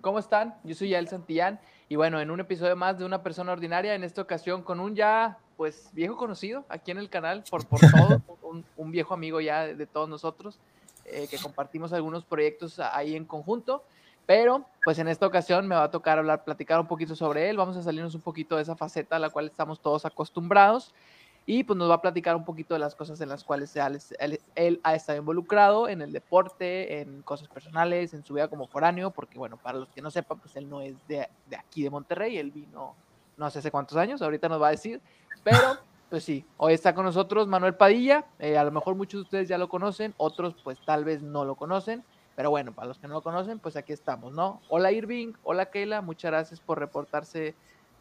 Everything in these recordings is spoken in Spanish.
¿cómo están? Yo soy Yael Santillán y bueno, en un episodio más de Una Persona Ordinaria, en esta ocasión con un ya, pues, viejo conocido aquí en el canal, por, por todos, un, viejo amigo ya de, todos nosotros, eh, que compartimos algunos proyectos ahí en conjunto, pero pues en esta ocasión me va a tocar hablar, platicar un poquito sobre él, vamos a salirnos un poquito de esa faceta a la cual estamos todos acostumbrados y pues nos va a platicar un poquito de las cosas en las cuales él, ha estado involucrado, en el deporte, en cosas personales, en su vida como foráneo, porque bueno, para los que no sepan, pues él no es de, de aquí de Monterrey, él vino no sé hace cuántos años, ahorita nos va a decir, pero pues sí, hoy está con nosotros Manuel Padilla, eh, a lo mejor muchos de ustedes ya lo conocen, otros pues tal vez no lo conocen, pero bueno, para los que no lo conocen, pues aquí estamos, ¿no? Hola Irving, hola Keila, muchas gracias por reportarse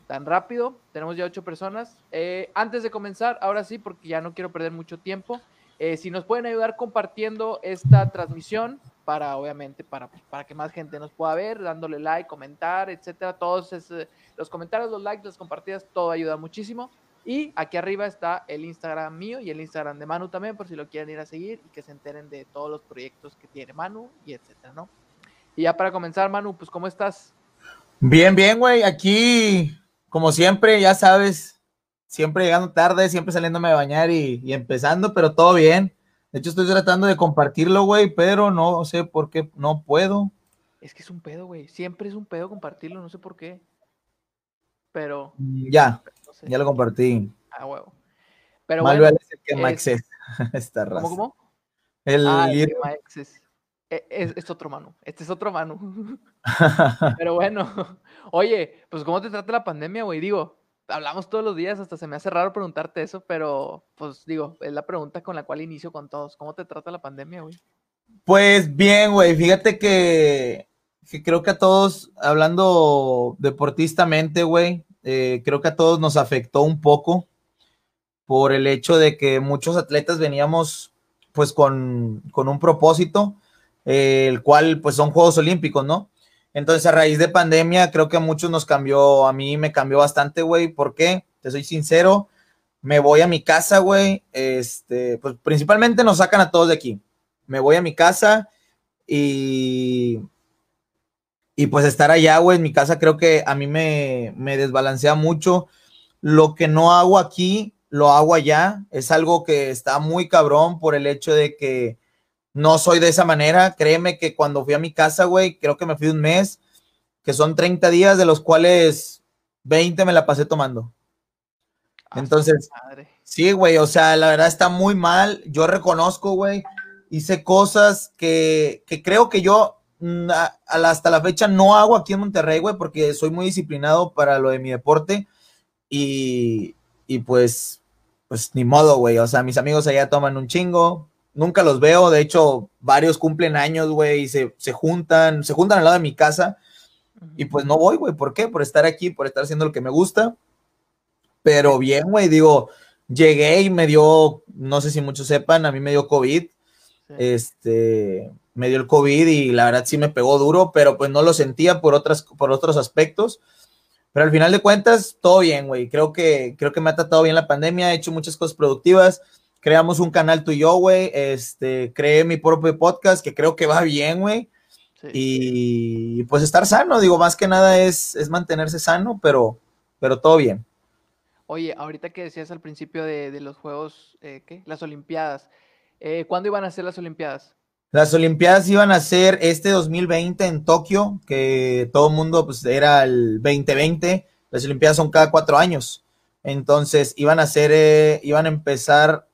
tan rápido. Tenemos ya ocho personas. Eh, antes de comenzar, ahora sí, porque ya no quiero perder mucho tiempo, eh, si nos pueden ayudar compartiendo esta transmisión para, obviamente, para, para que más gente nos pueda ver, dándole like, comentar, etcétera. Todos los comentarios, los likes, las compartidas, todo ayuda muchísimo. Y aquí arriba está el Instagram mío y el Instagram de Manu también, por si lo quieren ir a seguir y que se enteren de todos los proyectos que tiene Manu y etcétera, ¿no? Y ya para comenzar, Manu, pues, ¿cómo estás? Bien, bien, güey. Aquí como siempre, ya sabes, siempre llegando tarde, siempre saliéndome a bañar y, empezando, pero todo bien. De hecho, estoy tratando de compartirlo, güey, pero no sé por qué no puedo. Es que es un pedo, güey. Siempre es un pedo compartirlo, no sé por qué. Pero. Mm, ya, ya lo compartí. Ah, huevo. Pero bueno, es el que es... esta raza. ¿Cómo, cómo? El, ah, el e, es, otro mano, este es otro mano. Pero bueno, oye, pues ¿cómo te trata la pandemia, güey? Digo, hablamos todos los días, hasta se me hace raro preguntarte eso, pero pues digo, es la pregunta con la cual inicio con todos. ¿Cómo te trata la pandemia, güey? Pues bien, güey, fíjate que, creo que a todos, hablando deportistamente, güey, eh, creo que a todos nos afectó un poco por el hecho de que muchos atletas veníamos pues con, con un propósito el cual pues son Juegos Olímpicos, ¿no? Entonces a raíz de pandemia creo que a muchos nos cambió, a mí me cambió bastante, güey. ¿Por qué? Te soy sincero, me voy a mi casa, güey. Este, pues principalmente nos sacan a todos de aquí. Me voy a mi casa y y pues estar allá, güey, en mi casa creo que a mí me, me desbalancea mucho. Lo que no hago aquí, lo hago allá. Es algo que está muy cabrón por el hecho de que no soy de esa manera. Créeme que cuando fui a mi casa, güey, creo que me fui un mes, que son 30 días, de los cuales 20 me la pasé tomando. Ah, Entonces, sí, güey, o sea, la verdad está muy mal. Yo reconozco, güey, hice cosas que, creo que yo mm, hasta la fecha no hago aquí en Monterrey, güey, porque soy muy disciplinado para lo de mi deporte. Y, y pues, pues ni modo, güey. O sea, mis amigos allá toman un chingo, nunca los veo, de hecho, varios cumplen años, güey, y se, juntan, se juntan al lado de mi casa, y pues no voy, güey, ¿por qué? Por estar aquí, por estar haciendo lo que me gusta, pero bien, güey, digo, llegué y me dio, no sé si muchos sepan, a mí me dio COVID, este, me dio el COVID y la verdad sí me pegó duro, pero pues no lo sentía por, otras, por otros aspectos. Pero al final de cuentas, todo bien, güey. Creo que, creo que me ha tratado bien la pandemia, he hecho muchas cosas productivas creamos un canal tú y yo, güey. Este, creé mi propio podcast que creo que va bien, güey. Y pues estar sano, digo, más que nada es, es mantenerse sano, pero, pero todo bien. Oye, ahorita que decías al principio de, los Juegos, eh, ¿qué? Las Olimpiadas. Eh, ¿Cuándo iban a ser las Olimpiadas? Las Olimpiadas iban a ser este 2020 en Tokio, que todo el mundo, pues era el 2020. Las Olimpiadas son cada cuatro años. Entonces iban a ser, eh, iban a empezar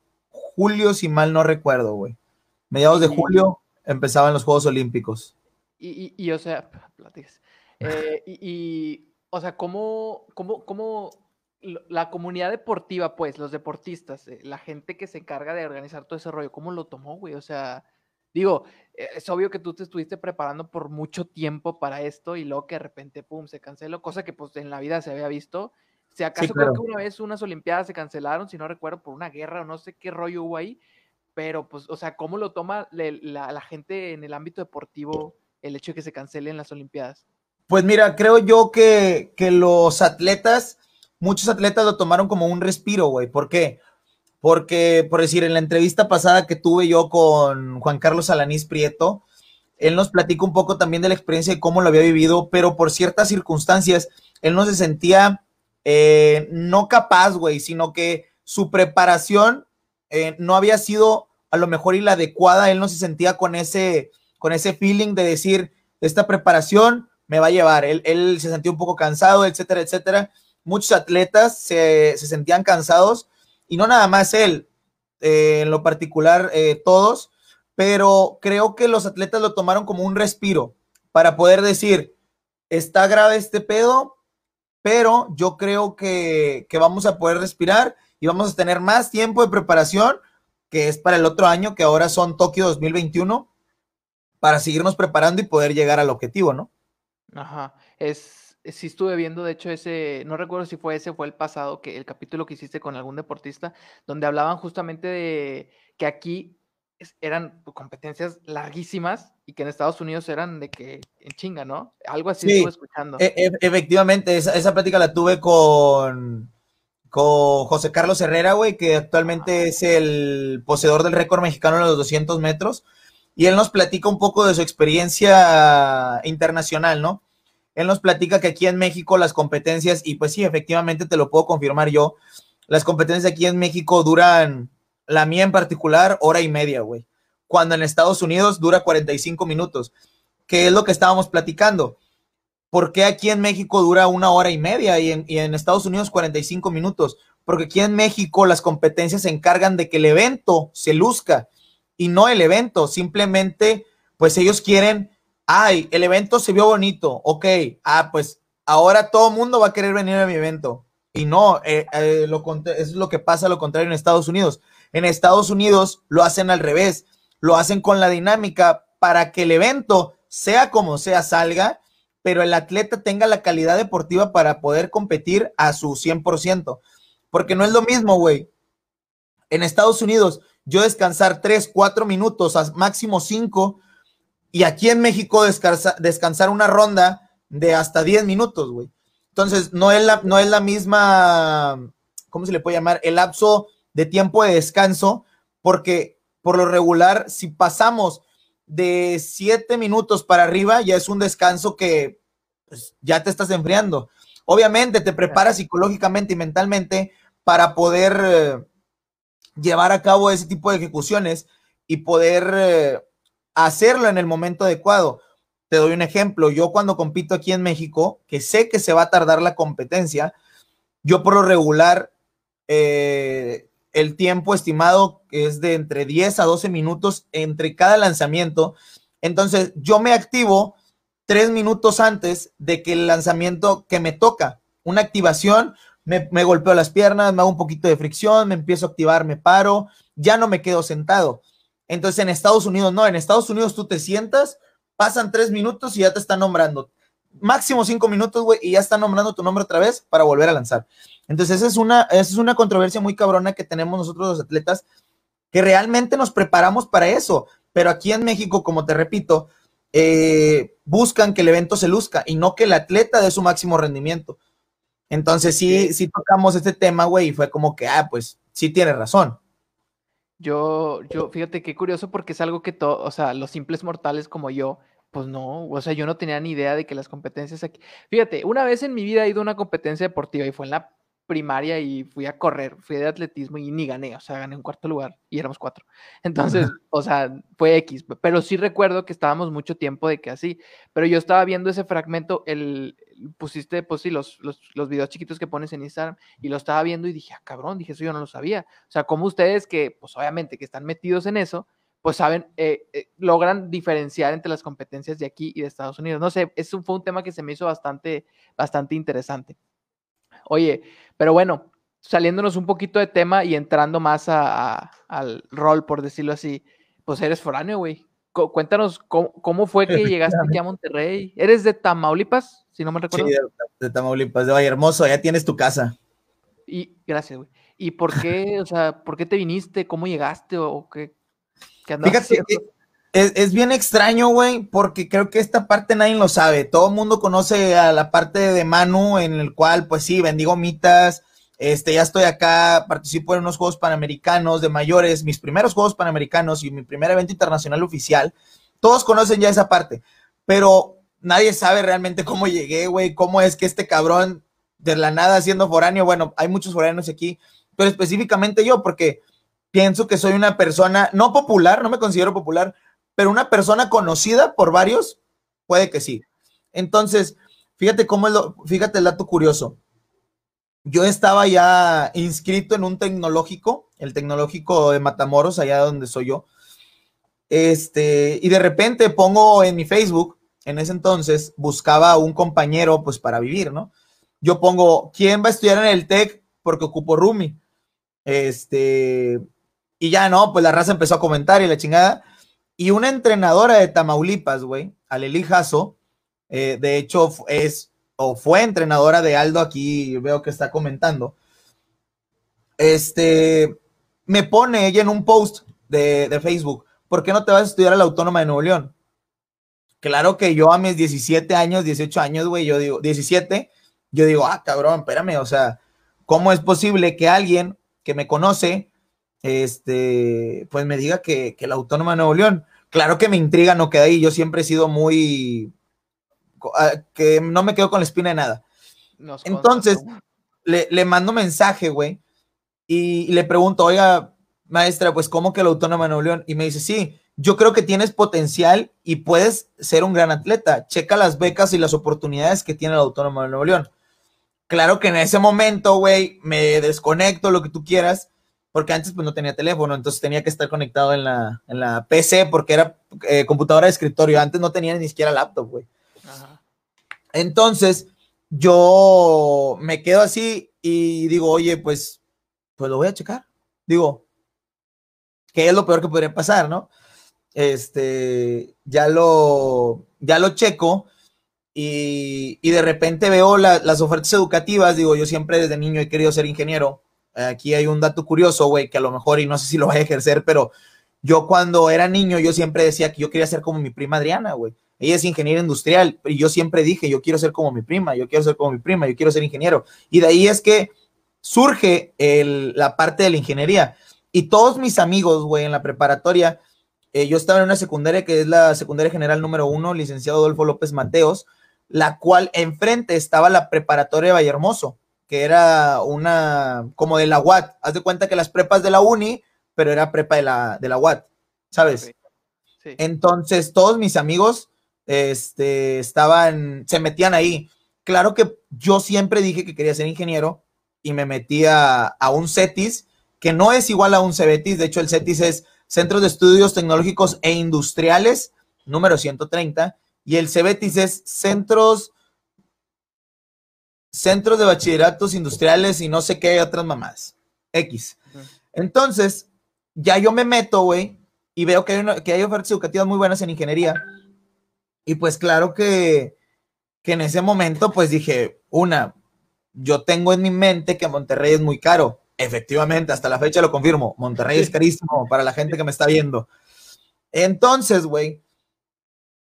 julio, si mal no recuerdo, güey. Mediados de julio empezaban los Juegos Olímpicos. Y, o sea, eh, y, o sea, ¿cómo, cómo, cómo la comunidad deportiva, pues, los deportistas, eh, la gente que se encarga de organizar todo ese rollo, ¿cómo lo tomó, güey? O sea, digo, eh, es obvio que tú te estuviste preparando por mucho tiempo para esto y luego que de repente, pum, se canceló, cosa que pues en la vida se había visto si acaso creo que una vez unas Olimpiadas se cancelaron, si no recuerdo, por una guerra o no sé qué rollo hubo ahí, pero pues, o sea, ¿cómo lo toma la, gente en el ámbito deportivo el hecho de que se cancelen las Olimpiadas? Pues mira, creo yo que, los atletas, muchos atletas lo tomaron como un respiro, güey. ¿Por qué? Porque, por decir, en la entrevista pasada que tuve yo con Juan Carlos Alanís Prieto, Él nos platica un poco también de la experiencia de cómo lo había vivido, pero por ciertas circunstancias, él no se sentía eh, no capaz, güey, sino que su preparación eh, no había sido a lo mejor y la. Él no se sentía con ese, con ese feeling de decir, esta preparación me va a llevar. Él, él se sentía un poco cansado, etcétera, etcétera. Muchos atletas se, se sentían cansados y no nada más él, eh, en lo particular todos pero creo que los atletas lo tomaron como un respiro para poder decir, está grave este pedo, pero yo creo que, vamos a poder respirar y vamos a tener más tiempo de preparación, que es para el otro año, que ahora son Tokio 2021, para seguirnos preparando y poder llegar al objetivo, ¿no? Ajá, es, sí estuve viendo, de hecho, ese, no recuerdo si fue ese, fue el pasado, que el capítulo que hiciste con algún deportista, donde hablaban justamente de que aquí eran competencias larguísimas y que en Estados Unidos eran de que en chinga, ¿no? Algo así estuve escuchando. E, e, efectivamente, esa, esa, plática la tuve con, con José Carlos Herrera, güey, que actualmente es el poseedor del récord mexicano en los 200 metros. Y él nos platica un poco de su experiencia internacional, ¿no? Él nos platica que aquí en México las competencias, y pues sí, efectivamente te lo puedo confirmar yo, las competencias aquí en México duran la mía en particular, hora y media, güey. Cuando en Estados Unidos dura 45 minutos. ¿Qué es lo que estábamos platicando? ¿Por qué aquí en México dura una hora y media y en, Estados Unidos 45 minutos? Porque aquí en México las competencias se encargan de que el evento se luzca y no el evento. Simplemente, pues ellos quieren, ay, el evento se vio bonito, ok, ah, pues ahora todo el mundo va a querer venir a mi evento. Y no, eh, eh, es lo que pasa lo contrario en Estados Unidos. En Estados Unidos lo hacen al revés, lo hacen con la dinámica para que el evento, sea como sea, salga, pero el atleta tenga la calidad deportiva para poder competir a su 100%. Porque no es lo mismo, güey. En Estados Unidos, yo descansar 3, 4 minutos, a máximo 5, y aquí en México descansar una ronda de hasta 10 minutos, güey. Entonces, no es, la, no es la misma, ¿cómo se le puede llamar? El lapso de tiempo de descanso, porque por lo regular, si pasamos de siete minutos para arriba, ya es un descanso que pues, ya te estás enfriando. Obviamente te preparas psicológicamente y mentalmente para poder eh, llevar a cabo ese tipo de ejecuciones y poder eh, hacerlo en el momento adecuado. Te doy un ejemplo. Yo cuando compito aquí en México, que sé que se va a tardar la competencia, yo por lo regular eh, el tiempo estimado es de entre 10 a 12 minutos entre cada lanzamiento. Entonces, yo me activo tres minutos antes de que el lanzamiento que me toca, una activación, me, me, golpeo las piernas, me hago un poquito de fricción, me empiezo a activar, me paro, ya no me quedo sentado. Entonces, en Estados Unidos, no, en Estados Unidos tú te sientas, pasan tres minutos y ya te están nombrando. Máximo cinco minutos, güey, y ya están nombrando tu nombre otra vez para volver a lanzar. Entonces, esa es una, es una controversia muy cabrona que tenemos nosotros los atletas, que realmente nos preparamos para eso. Pero aquí en México, como te repito, eh, buscan que el evento se luzca y no que el atleta dé su máximo rendimiento. Entonces, sí, sí tocamos este tema, güey, y fue como que, ah, pues sí tiene razón. Yo, yo, fíjate qué curioso porque es algo que todo, o sea, los simples mortales como yo, pues no, o sea, yo no tenía ni idea de que las competencias aquí. Fíjate, una vez en mi vida he ido a una competencia deportiva y fue en la primaria y fui a correr, fui de atletismo y ni gané, o sea, gané un cuarto lugar y éramos cuatro. Entonces, o sea, fue X, pero sí recuerdo que estábamos mucho tiempo de que así, pero yo estaba viendo ese fragmento, el, pusiste, pues sí, los, los, los videos chiquitos que pones en Instagram y lo estaba viendo y dije, ah, cabrón, dije, eso yo no lo sabía. O sea, como ustedes que, pues obviamente que están metidos en eso, pues saben, eh, eh, logran diferenciar entre las competencias de aquí y de Estados Unidos. No sé, eso fue un tema que se me hizo bastante, bastante interesante. Oye, pero bueno, saliéndonos un poquito de tema y entrando más al rol, por decirlo así, pues eres foráneo, güey. Cuéntanos cómo, fue que llegaste aquí a Monterrey. ¿Eres de Tamaulipas, si no me recuerdo? Sí, de, Tamaulipas, de Valle Hermoso, ya tienes tu casa. Y gracias, güey. ¿Y por qué, o sea, por qué te viniste? ¿Cómo llegaste? ¿O qué, Fíjate, es, es, bien extraño, güey, porque creo que esta parte nadie lo sabe. Todo el mundo conoce a la parte de Manu, en el cual, pues sí, bendigo mitas. Este, ya estoy acá, participo en unos Juegos Panamericanos de mayores, mis primeros Juegos Panamericanos y mi primer evento internacional oficial. todos conocen ya esa parte, pero nadie sabe realmente cómo llegué, güey, cómo es que este cabrón de la nada siendo foráneo, bueno, hay muchos foráneos aquí, pero específicamente yo, porque pienso que soy una persona, no popular, no me considero popular, pero una persona conocida por varios, puede que sí. Entonces, fíjate cómo es lo, fíjate el dato curioso. Yo estaba ya inscrito en un tecnológico, el tecnológico de Matamoros, allá donde soy yo. Este, y de repente pongo en mi Facebook, en ese entonces, buscaba un compañero, pues para vivir, ¿no? Yo pongo, ¿quién va a estudiar en el TEC? Porque ocupo Rumi. Este, y ya no, pues la raza empezó a comentar y la chingada. Y una entrenadora de Tamaulipas, güey, Aleli eh, de hecho es o fue entrenadora de Aldo aquí, veo que está comentando. Este, me pone ella en un post de, de Facebook, ¿por qué no te vas a estudiar a la Autónoma de Nuevo León? Claro que yo a mis 17 años, 18 años, güey, yo digo, 17, yo digo, ah, cabrón, espérame, o sea, ¿cómo es posible que alguien que me conoce este, pues me diga que, la Autónoma de Nuevo León. Claro que me intriga, no queda ahí. Yo siempre he sido muy. Ah, que no me quedo con la espina de nada. Entonces, le, le, mando mensaje, güey, y, le pregunto, oiga, maestra, pues, ¿cómo que la Autónoma de Nuevo León? Y me dice, sí, yo creo que tienes potencial y puedes ser un gran atleta. Checa las becas y las oportunidades que tiene la Autónoma de Nuevo León. Claro que en ese momento, güey, me desconecto, lo que tú quieras, porque antes pues no tenía teléfono, entonces tenía que estar conectado en la, en la PC porque era eh, computadora de escritorio, antes no tenía ni siquiera laptop, güey. Entonces, yo me quedo así y digo, oye, pues, pues lo voy a checar. Digo, ¿qué es lo peor que podría pasar, no? Este, ya lo, ya lo checo y, y de repente veo las ofertas educativas, digo, yo siempre desde niño he querido ser ingeniero, Aquí hay un dato curioso, güey, que a lo mejor, y no sé si lo voy a ejercer, pero yo cuando era niño, yo siempre decía que yo quería ser como mi prima Adriana, güey. Ella es ingeniera industrial, y yo siempre dije, yo quiero ser como mi prima, yo quiero ser como mi prima, yo quiero ser ingeniero. Y de ahí es que surge la parte de la ingeniería. Y todos mis amigos, güey, en la preparatoria, eh, yo estaba en una secundaria que es la secundaria general número uno, licenciado Adolfo López Mateos, la cual enfrente estaba la preparatoria de Vallehermoso que era una, como de la UAT. Haz de cuenta que las prepas de la uni, pero era prepa de la, de la UAT, ¿sabes? Entonces, todos mis amigos este, estaban, se metían ahí. Claro que yo siempre dije que quería ser ingeniero y me metía a, un CETIS, que no es igual a un CEBETIS, de hecho el CETIS es Centros de Estudios Tecnológicos e Industriales, número 130, y el CEBETIS es Centros centros de bachilleratos industriales y no sé qué otras mamás. X. Entonces, ya yo me meto, güey, y veo que hay, que hay ofertas educativas muy buenas en ingeniería. Y pues claro que, que en ese momento, pues dije, una, yo tengo en mi mente que Monterrey es muy caro. Efectivamente, hasta la fecha lo confirmo. Monterrey es carísimo para la gente que me está viendo. Entonces, güey,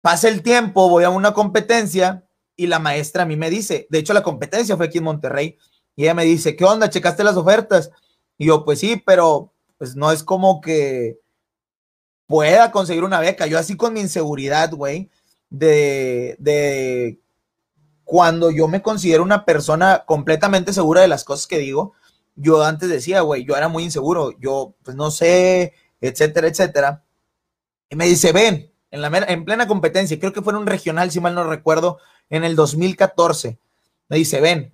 pasa el tiempo, voy a una competencia y la maestra a mí me dice, de hecho la competencia fue aquí en Monterrey, y ella me dice, ¿qué onda? ¿Checaste las ofertas? Y yo, pues sí, pero pues no es como que pueda conseguir una beca. Yo así con mi inseguridad, güey, de, de cuando yo me considero una persona completamente segura de las cosas que digo, yo antes decía, güey, yo era muy inseguro, yo pues no sé, etcétera, etcétera. Y me dice, ven, en, la, en plena competencia, creo que fue en un regional, si mal no recuerdo, en el 2014. Me dice, ven.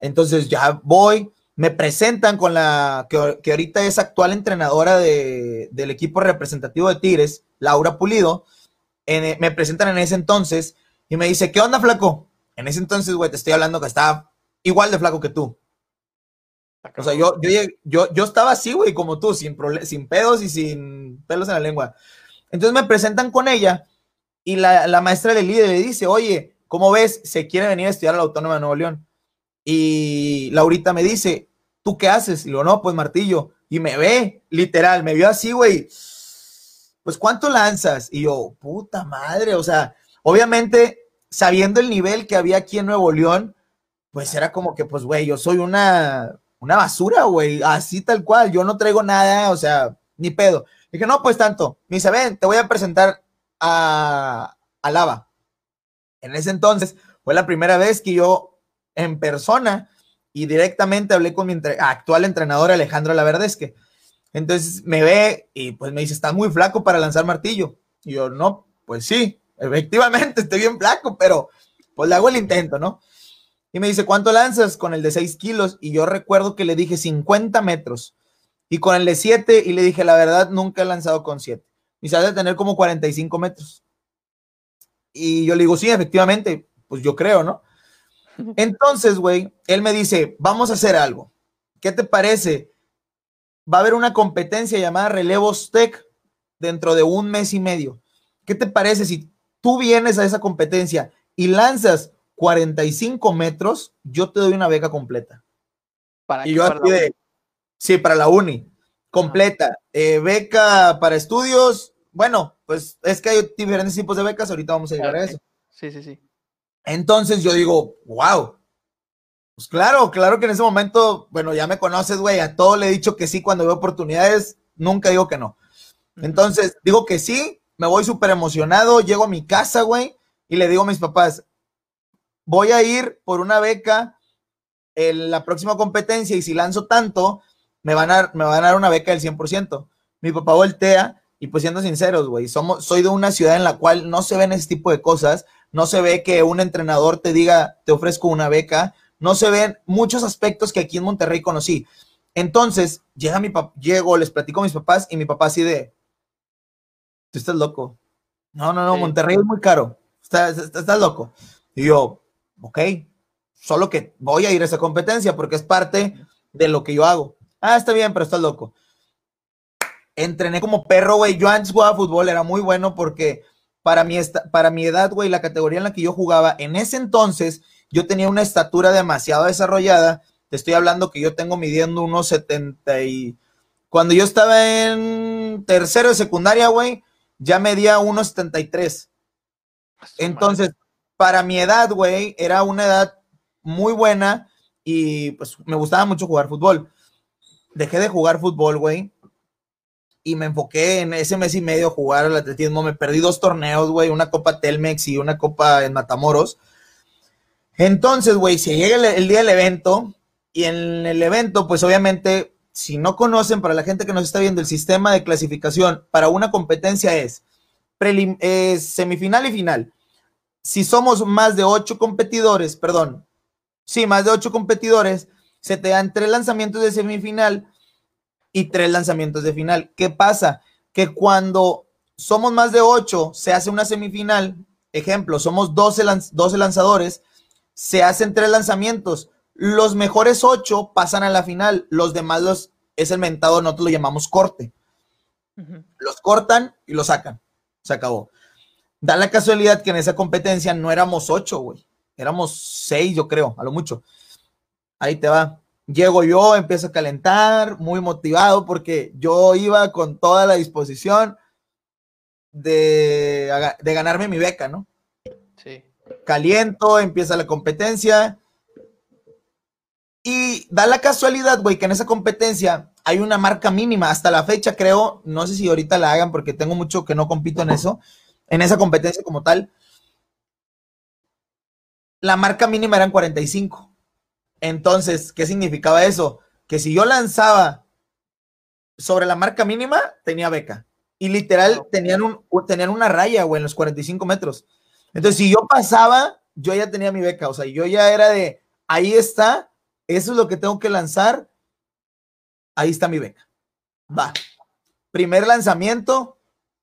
Entonces ya voy, me presentan con la que, que ahorita es actual entrenadora de, del equipo representativo de Tigres, Laura Pulido. me presentan en ese entonces y me dice, ¿qué onda, flaco? En ese entonces, güey, te estoy hablando que estaba igual de flaco que tú. O sea, yo, yo, yo, yo estaba así, güey, como tú, sin, sin pedos y sin pelos en la lengua. Entonces me presentan con ella y la, la maestra del líder le dice, oye, ¿Cómo ves? Se quiere venir a estudiar a la Autónoma de Nuevo León. Y Laurita me dice, ¿tú qué haces? Y lo no, pues martillo. Y me ve, literal, me vio así, güey. Pues, ¿cuánto lanzas? Y yo, puta madre, o sea, obviamente, sabiendo el nivel que había aquí en Nuevo León, pues era como que, pues, güey, yo soy una, una basura, güey, así tal cual, yo no traigo nada, o sea, ni pedo. Dije, no, pues tanto. Me dice, ven, te voy a presentar a, a Lava. En ese entonces fue la primera vez que yo en persona y directamente hablé con mi actual entrenador Alejandro Laverdesque. Entonces me ve y pues me dice, está muy flaco para lanzar martillo. Y yo, no, pues sí, efectivamente estoy bien flaco, pero pues le hago el intento, ¿no? Y me dice, ¿cuánto lanzas con el de 6 kilos? Y yo recuerdo que le dije 50 metros. Y con el de 7, y le dije, la verdad, nunca he lanzado con 7. Y se ha de tener como 45 metros. Y yo le digo, sí, efectivamente, pues yo creo, ¿no? Entonces, güey, él me dice, vamos a hacer algo. ¿Qué te parece? Va a haber una competencia llamada Relevos Tech dentro de un mes y medio. ¿Qué te parece si tú vienes a esa competencia y lanzas 45 metros? Yo te doy una beca completa. ¿Para y yo sí, para la uni, completa. Eh, beca para estudios. Bueno, pues es que hay diferentes tipos de becas. Ahorita vamos a llegar a eso. Sí, sí, sí. Entonces yo digo, wow. Pues claro, claro que en ese momento, bueno, ya me conoces, güey, a todo le he dicho que sí cuando veo oportunidades, nunca digo que no. Entonces, digo que sí, me voy súper emocionado, llego a mi casa, güey, y le digo a mis papás, voy a ir por una beca en la próxima competencia y si lanzo tanto, me van a, me van a dar una beca del 100%. Mi papá voltea y pues siendo sinceros, güey, soy de una ciudad en la cual no se ven ese tipo de cosas, no se ve que un entrenador te diga, te ofrezco una beca, no se ven muchos aspectos que aquí en Monterrey conocí. Entonces, llega mi papá, llego, les platico a mis papás y mi papá así de, tú estás loco. No, no, no, Monterrey es muy caro, estás, estás loco. Y yo, ok, solo que voy a ir a esa competencia porque es parte de lo que yo hago. Ah, está bien, pero estás loco. Entrené como perro, güey. Yo antes jugaba fútbol, era muy bueno porque para mi, para mi edad, güey, la categoría en la que yo jugaba, en ese entonces yo tenía una estatura demasiado desarrollada. Te estoy hablando que yo tengo midiendo unos 70 y... Cuando yo estaba en tercero de secundaria, güey, ya medía unos 73. Entonces, para mi edad, güey, era una edad muy buena y pues me gustaba mucho jugar fútbol. Dejé de jugar fútbol, güey, y me enfoqué en ese mes y medio a jugar al atletismo. Me perdí dos torneos, güey, una copa Telmex y una copa en Matamoros. Entonces, güey, se llega el, día del evento y en el evento, pues obviamente, si no conocen, para la gente que nos está viendo, el sistema de clasificación para una competencia es, semifinal y final. Si somos más de ocho competidores, perdón, sí, más de ocho competidores, se te dan tres lanzamientos de semifinal y tres lanzamientos de final. ¿Qué pasa? Que cuando somos más de ocho, se hace una semifinal. Ejemplo, somos 12, lanzadores, se hacen tres lanzamientos. Los mejores ocho pasan a la final. Los demás los, es el mentado, nosotros lo llamamos corte. Los cortan y lo sacan. Se acabó. Da la casualidad que en esa competencia no éramos ocho, güey. Éramos seis, yo creo, a lo mucho. Ahí te va. Llego yo, empiezo a calentar, muy motivado porque yo iba con toda la disposición de, de ganarme mi beca, ¿no? Sí. Caliento, empieza la competencia. Y da la casualidad, güey, que en esa competencia hay una marca mínima. Hasta la fecha, creo, no sé si ahorita la hagan porque tengo mucho que no compito en eso, en esa competencia como tal. La marca mínima eran 45. Entonces, ¿qué significaba eso? Que si yo lanzaba sobre la marca mínima, tenía beca. Y literal, tenían, un, tenían una raya, güey, en los 45 metros. Entonces, si yo pasaba, yo ya tenía mi beca. O sea, yo ya era de, ahí está, eso es lo que tengo que lanzar. Ahí está mi beca. Va. Primer lanzamiento,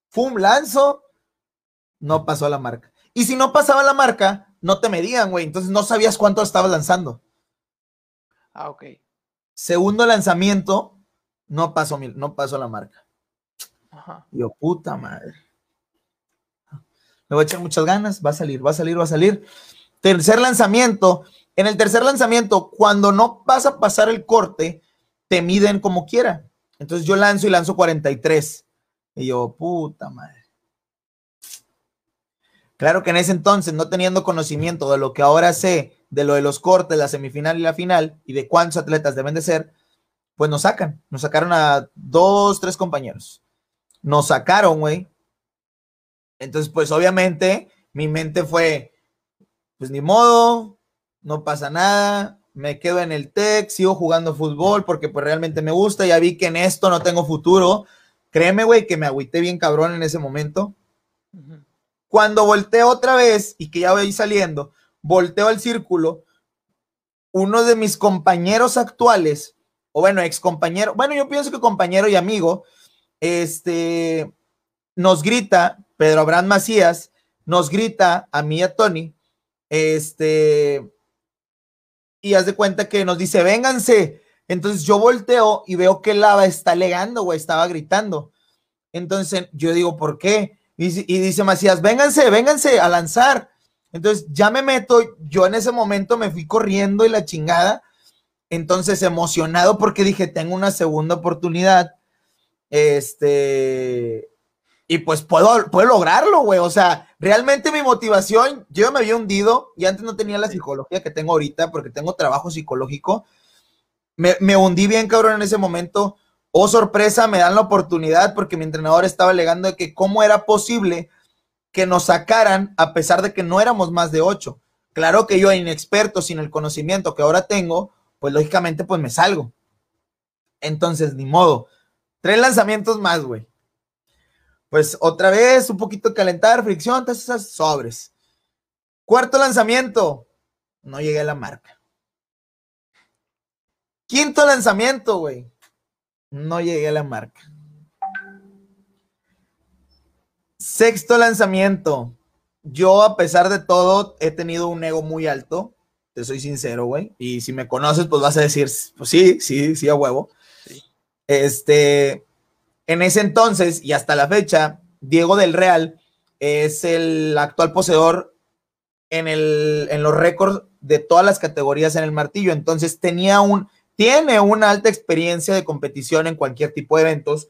¡fum! Lanzo, no pasó a la marca. Y si no pasaba la marca, no te medían, güey. Entonces no sabías cuánto estabas lanzando. Ah, ok. Segundo lanzamiento, no pasó, no pasó la marca. Ajá. Yo, puta madre. Me voy a echar muchas ganas, va a salir, va a salir, va a salir. Tercer lanzamiento. En el tercer lanzamiento, cuando no vas a pasar el corte, te miden como quiera. Entonces yo lanzo y lanzo 43. Y yo, puta madre. Claro que en ese entonces, no teniendo conocimiento de lo que ahora sé de lo de los cortes, la semifinal y la final, y de cuántos atletas deben de ser, pues nos sacan. Nos sacaron a dos, tres compañeros. Nos sacaron, güey. Entonces, pues obviamente mi mente fue, pues ni modo, no pasa nada, me quedo en el TEC, sigo jugando fútbol porque pues realmente me gusta, ya vi que en esto no tengo futuro. Créeme, güey, que me agüité bien cabrón en ese momento. Cuando volteo otra vez y que ya voy saliendo, volteo al círculo, uno de mis compañeros actuales, o bueno, ex compañero, bueno, yo pienso que compañero y amigo, este, nos grita, Pedro Abraham Macías, nos grita a mí a Tony, este, y haz de cuenta que nos dice, vénganse. Entonces yo volteo y veo que Lava está alegando, güey, estaba gritando. Entonces yo digo, ¿por qué? Y, y, dice Macías, vénganse, vénganse a lanzar. Entonces ya me meto, yo en ese momento me fui corriendo y la chingada. Entonces emocionado porque dije, tengo una segunda oportunidad. Este, y pues puedo, puedo lograrlo, güey. O sea, realmente mi motivación, yo me había hundido y antes no tenía la psicología que tengo ahorita porque tengo trabajo psicológico. Me, me hundí bien, cabrón, en ese momento. Oh, sorpresa, me dan la oportunidad porque mi entrenador estaba alegando de que cómo era posible que nos sacaran a pesar de que no éramos más de ocho. Claro que yo, inexperto, sin el conocimiento que ahora tengo, pues lógicamente pues me salgo. Entonces, ni modo. Tres lanzamientos más, güey. Pues otra vez, un poquito calentar, fricción, todas esas sobres. Cuarto lanzamiento, no llegué a la marca. Quinto lanzamiento, güey, no llegué a la marca. Sexto lanzamiento, yo a pesar de todo he tenido un ego muy alto, te soy sincero, güey, y si me conoces, pues vas a decir, pues sí, sí, sí, a huevo. Este, en ese entonces y hasta la fecha, Diego del Real es el actual poseedor en, el, en los récords de todas las categorías en el martillo. Entonces tenía un, tiene una alta experiencia de competición en cualquier tipo de eventos.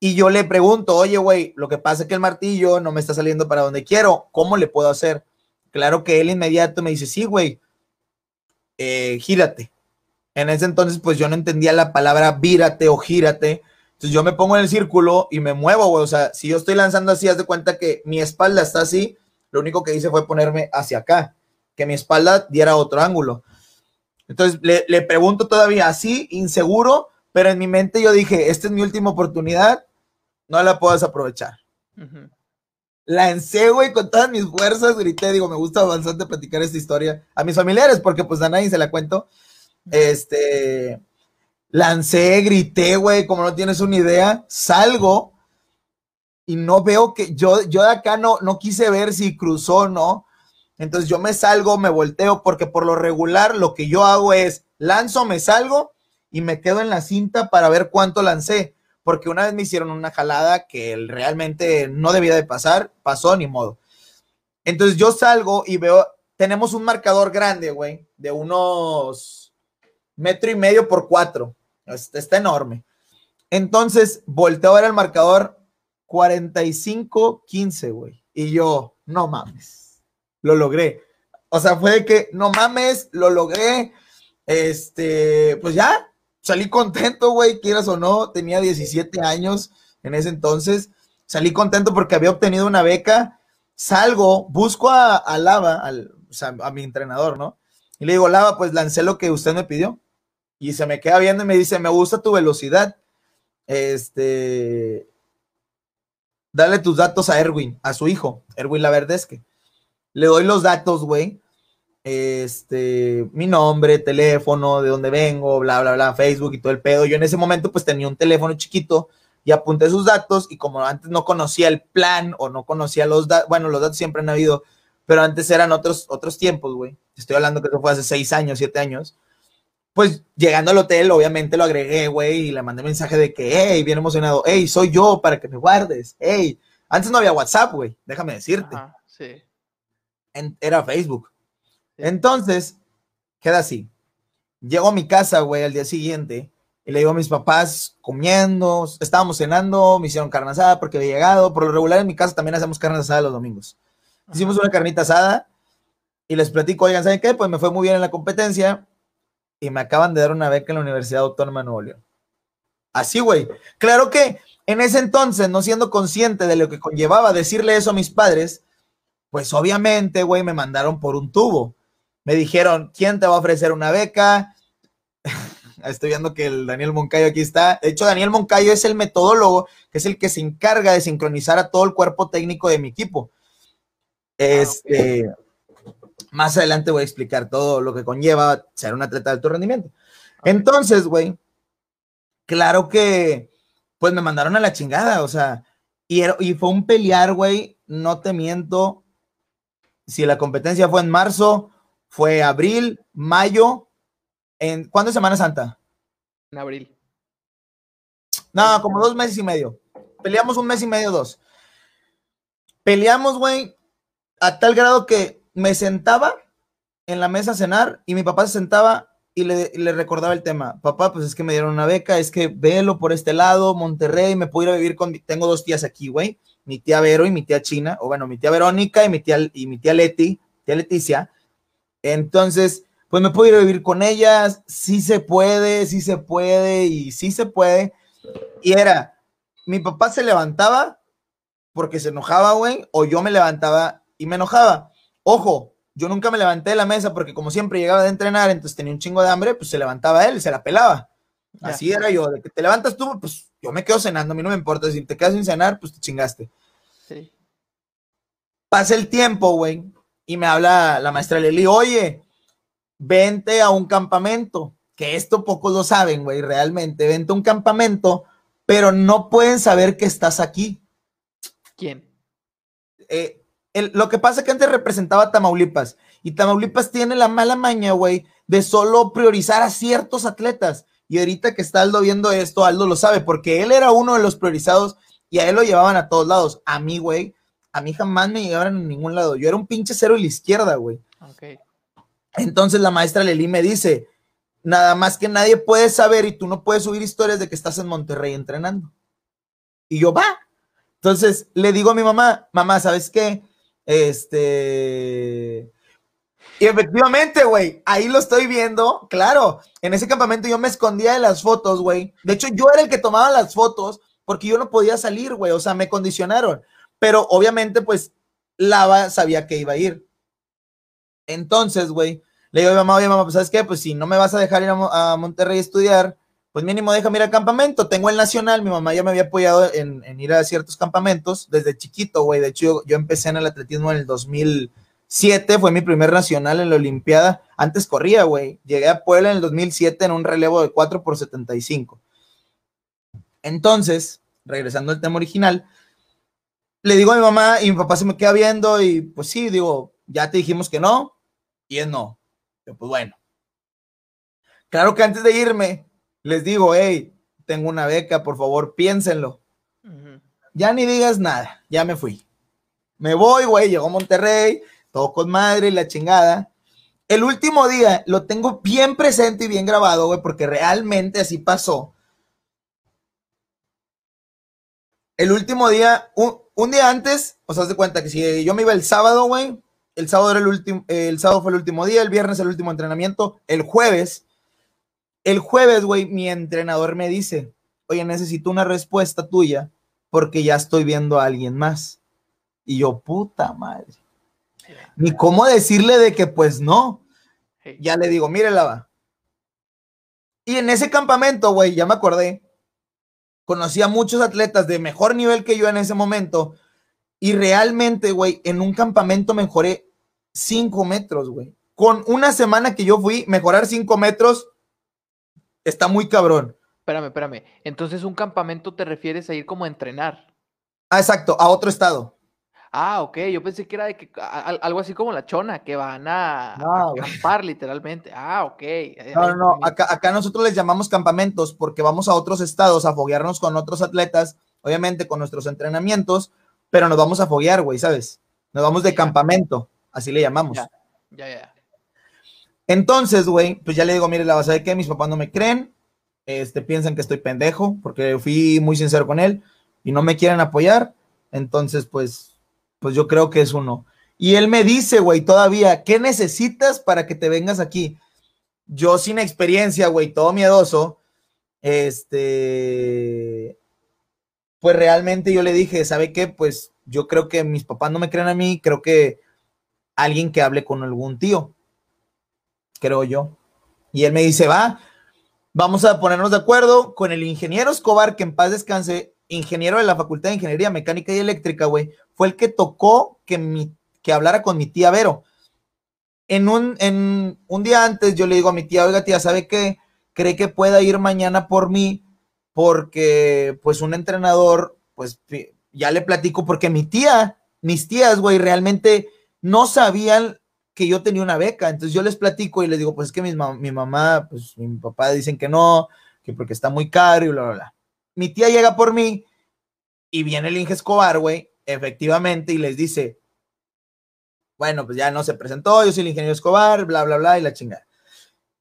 Y yo le pregunto, oye, güey, lo que pasa es que el martillo no me está saliendo para donde quiero, ¿cómo le puedo hacer? Claro que él inmediato me dice, sí, güey, eh, gírate. En ese entonces, pues yo no entendía la palabra vírate o gírate, entonces yo me pongo en el círculo y me muevo, güey. O sea, si yo estoy lanzando así, haz de cuenta que mi espalda está así, lo único que hice fue ponerme hacia acá, que mi espalda diera otro ángulo. Entonces le, pregunto todavía así, inseguro, pero en mi mente yo dije, esta es mi última oportunidad, no la puedo desaprovechar. Lancé, güey, con todas mis fuerzas, grité, digo, me gusta bastante platicar esta historia a mis familiares, porque pues a nadie se la cuento. Este, lancé, grité, güey, como no tienes una idea, salgo y no veo que yo, yo de acá no, no quise ver si cruzó o no. Entonces yo me salgo, me volteo, porque por lo regular lo que yo hago es lanzo, me salgo y me quedo en la cinta para ver cuánto lancé. Porque una vez me hicieron una jalada que realmente no debía de pasar, pasó ni modo. Entonces yo salgo y veo, tenemos un marcador grande, güey, de unos metro y medio por cuatro. Está enorme. Entonces, volteo a ver el marcador 45-15, güey. Y yo, no mames, lo logré. O sea, fue de que, no mames, lo logré. Este, pues ya, salí contento, güey, quieras o no. Tenía 17 años en ese entonces. Salí contento porque había obtenido una beca. Salgo, busco a, Lava, o sea, a mi entrenador, ¿no? Y le digo, Lava, pues lancé lo que usted me pidió y se me queda viendo y me dice, me gusta tu velocidad. Este, dale tus datos a Erwin, a su hijo, Erwin Laverdesque. Le doy los datos, güey. Este, mi nombre, teléfono, de dónde vengo, bla, bla, bla, Facebook y todo el pedo. Yo en ese momento pues tenía un teléfono chiquito y apunté sus datos y como antes no conocía el plan o no conocía los datos, bueno, los datos siempre han habido, pero antes eran otros, otros tiempos, güey. Estoy hablando que eso fue hace seis años, siete años pues llegando al hotel, obviamente lo agregué, güey, y le mandé mensaje de que, hey, bien emocionado, hey, soy yo para que me guardes, hey. Antes no había WhatsApp, güey, déjame decirte. sí. era Facebook. Entonces, queda así. Llego a mi casa, güey, al día siguiente, y le digo a mis papás comiendo, estábamos cenando, me hicieron carne asada porque había llegado. Por lo regular en mi casa también hacemos carne asada los domingos. Hicimos una carnita asada y les platico, oigan, ¿saben qué? Pues me fue muy bien en la competencia y me acaban de dar una beca en la Universidad Autónoma de Nuevo León. Así, güey. Claro que en ese entonces, no siendo consciente de lo que conllevaba decirle eso a mis padres, pues obviamente, güey, me mandaron por un tubo. Me dijeron, ¿quién te va a ofrecer una beca? Estoy viendo que el Daniel Moncayo aquí está. De hecho, Daniel Moncayo es el metodólogo, que es el que se encarga de sincronizar a todo el cuerpo técnico de mi equipo. Este, más adelante voy a explicar todo lo que conlleva ser un atleta de alto rendimiento. Entonces, güey, claro que, pues me mandaron a la chingada, o sea, y, y fue un pelear, güey, no te miento. Si la competencia fue en marzo, fue abril, mayo, en, ¿cuándo es Semana Santa? En abril. No, como dos meses y medio. Peleamos un mes y medio, dos. Peleamos, güey, a tal grado que me sentaba en la mesa a cenar y mi papá se sentaba y le, recordaba el tema. Papá, pues es que me dieron una beca, es que velo por este lado, Monterrey, me puedo ir a vivir con... Tengo dos tías aquí, güey. Mi tía Vero y mi tía China, o bueno, mi tía Verónica y mi tía, y mi tía Leti, tía Leticia. Entonces, pues me puedo ir a vivir con ellas, sí se puede, sí se puede y sí se puede. Y era, mi papá se levantaba porque se enojaba, güey, o yo me levantaba y me enojaba. Ojo, yo nunca me levanté de la mesa porque como siempre llegaba de entrenar, entonces tenía un chingo de hambre, pues se levantaba él, se la pelaba. Así era yo, de que te levantas tú, pues yo me quedo cenando, a mí no me importa, si te quedas sin cenar, pues te chingaste. Sí. Pasa el tiempo, güey, y me habla la maestra Leli, oye, vente a un campamento, que esto pocos lo saben, güey, realmente, vente a un campamento, pero no pueden saber que estás aquí. ¿Quién? Eh, lo que pasa es que antes representaba Tamaulipas y Tamaulipas tiene la mala maña, güey, de solo priorizar a ciertos atletas. Y ahorita que está Aldo viendo esto, Aldo lo sabe, porque él era uno de los priorizados y a él lo llevaban a todos lados. A mí, güey, a mí jamás me llegaban a ningún lado. Yo era un pinche cero en la izquierda, güey. Okay. Entonces la maestra Leli me dice, nada más que nadie puede saber y tú no puedes subir historias de que estás en Monterrey entrenando. Y yo, va. Entonces le digo a mi mamá, mamá, ¿sabes qué? Este... Y efectivamente, güey, ahí lo estoy viendo. Claro, en ese campamento yo me escondía de las fotos, güey. De hecho, yo era el que tomaba las fotos porque yo no podía salir, güey. O sea, me condicionaron. Pero obviamente, pues, Lava sabía que iba a ir. Entonces, güey, le digo a mi mamá, oye, mamá, pues sabes qué, pues si no me vas a dejar ir a, Monterrey a estudiar, pues mínimo déjame ir al campamento. Tengo el nacional, mi mamá ya me había apoyado en, ir a ciertos campamentos desde chiquito, güey. De hecho, yo, empecé en el atletismo en el 2007, fue mi primer nacional en la Olimpiada. Antes corría, güey. Llegué a Puebla en el 2007 en un relevo de 4 por 75. Entonces, regresando al tema original, le digo a mi mamá y mi papá se me queda viendo y pues sí, digo, ya te dijimos que no, y es no. pues bueno. Claro que antes de irme, les digo, hey, tengo una beca, por favor, piénsenlo. Ya ni digas nada, ya me fui. Me voy, güey, llegó Monterrey, todo con madre y la chingada. El último día lo tengo bien presente y bien grabado, güey, porque realmente así pasó. El último día, un, un día antes, o sea, haz de cuenta que si yo me iba el sábado, güey, el sábado, era el, último, el sábado fue el último día, el viernes el último entrenamiento, el jueves, el jueves, güey, mi entrenador me dice, oye, necesito una respuesta tuya porque ya estoy viendo a alguien más. Y yo, puta madre. Ni cómo decirle de que pues no. Ya le digo, mire la va. Y en ese campamento, güey, ya me acordé, conocí a muchos atletas de mejor nivel que yo en ese momento. Y realmente, güey, en un campamento mejoré 5 metros, güey. Con una semana que yo fui, mejorar 5 metros está muy cabrón. Espérame, espérame. Entonces, un campamento te refieres a ir como a entrenar. Ah, exacto, a otro estado. Ah, ok. Yo pensé que era de que, algo así como la chona, que van a, acampar literalmente. Ah, ok. No, no, no. Acá, acá nosotros les llamamos campamentos porque vamos a otros estados a foguearnos con otros atletas, obviamente con nuestros entrenamientos, pero nos vamos a foguear, güey, ¿sabes? Nos vamos de campamento. Así le llamamos. Ya, ya, Entonces, güey, pues ya le digo, mire, la base de que mis papás no me creen, este, piensan que estoy pendejo, porque fui muy sincero con él y no me quieren apoyar. Entonces, pues, pues yo creo que es uno. Y él me dice, güey, todavía, ¿qué necesitas para que te vengas aquí? Yo sin experiencia, güey, todo miedoso, este, pues realmente yo le dije, ¿sabe qué? Pues yo creo que mis papás no me creen a mí, creo que alguien que hable con algún tío, creo yo. Y él me dice, va, vamos a ponernos de acuerdo con el ingeniero Escobar, que en paz descanse, ingeniero de la Facultad de Ingeniería Mecánica y Eléctrica, güey, fue el que tocó que, mi, que hablara con mi tía Vero. En un, en un día antes yo le digo a mi tía, oiga tía, ¿sabe qué? ¿Cree que pueda ir mañana por mí? Porque pues un entrenador, pues ya le platico, porque mi tía, mis tías, güey, realmente no sabían que yo tenía una beca. Entonces yo les platico y les digo, pues es que mi, mi mamá, pues mi papá dicen que no, que porque está muy caro y bla, bla, bla. Mi tía llega por mí y viene el Inge Escobar, güey, efectivamente, y les dice, bueno, pues ya no se presentó, yo soy el ingeniero Escobar, bla, bla, bla, y la chingada.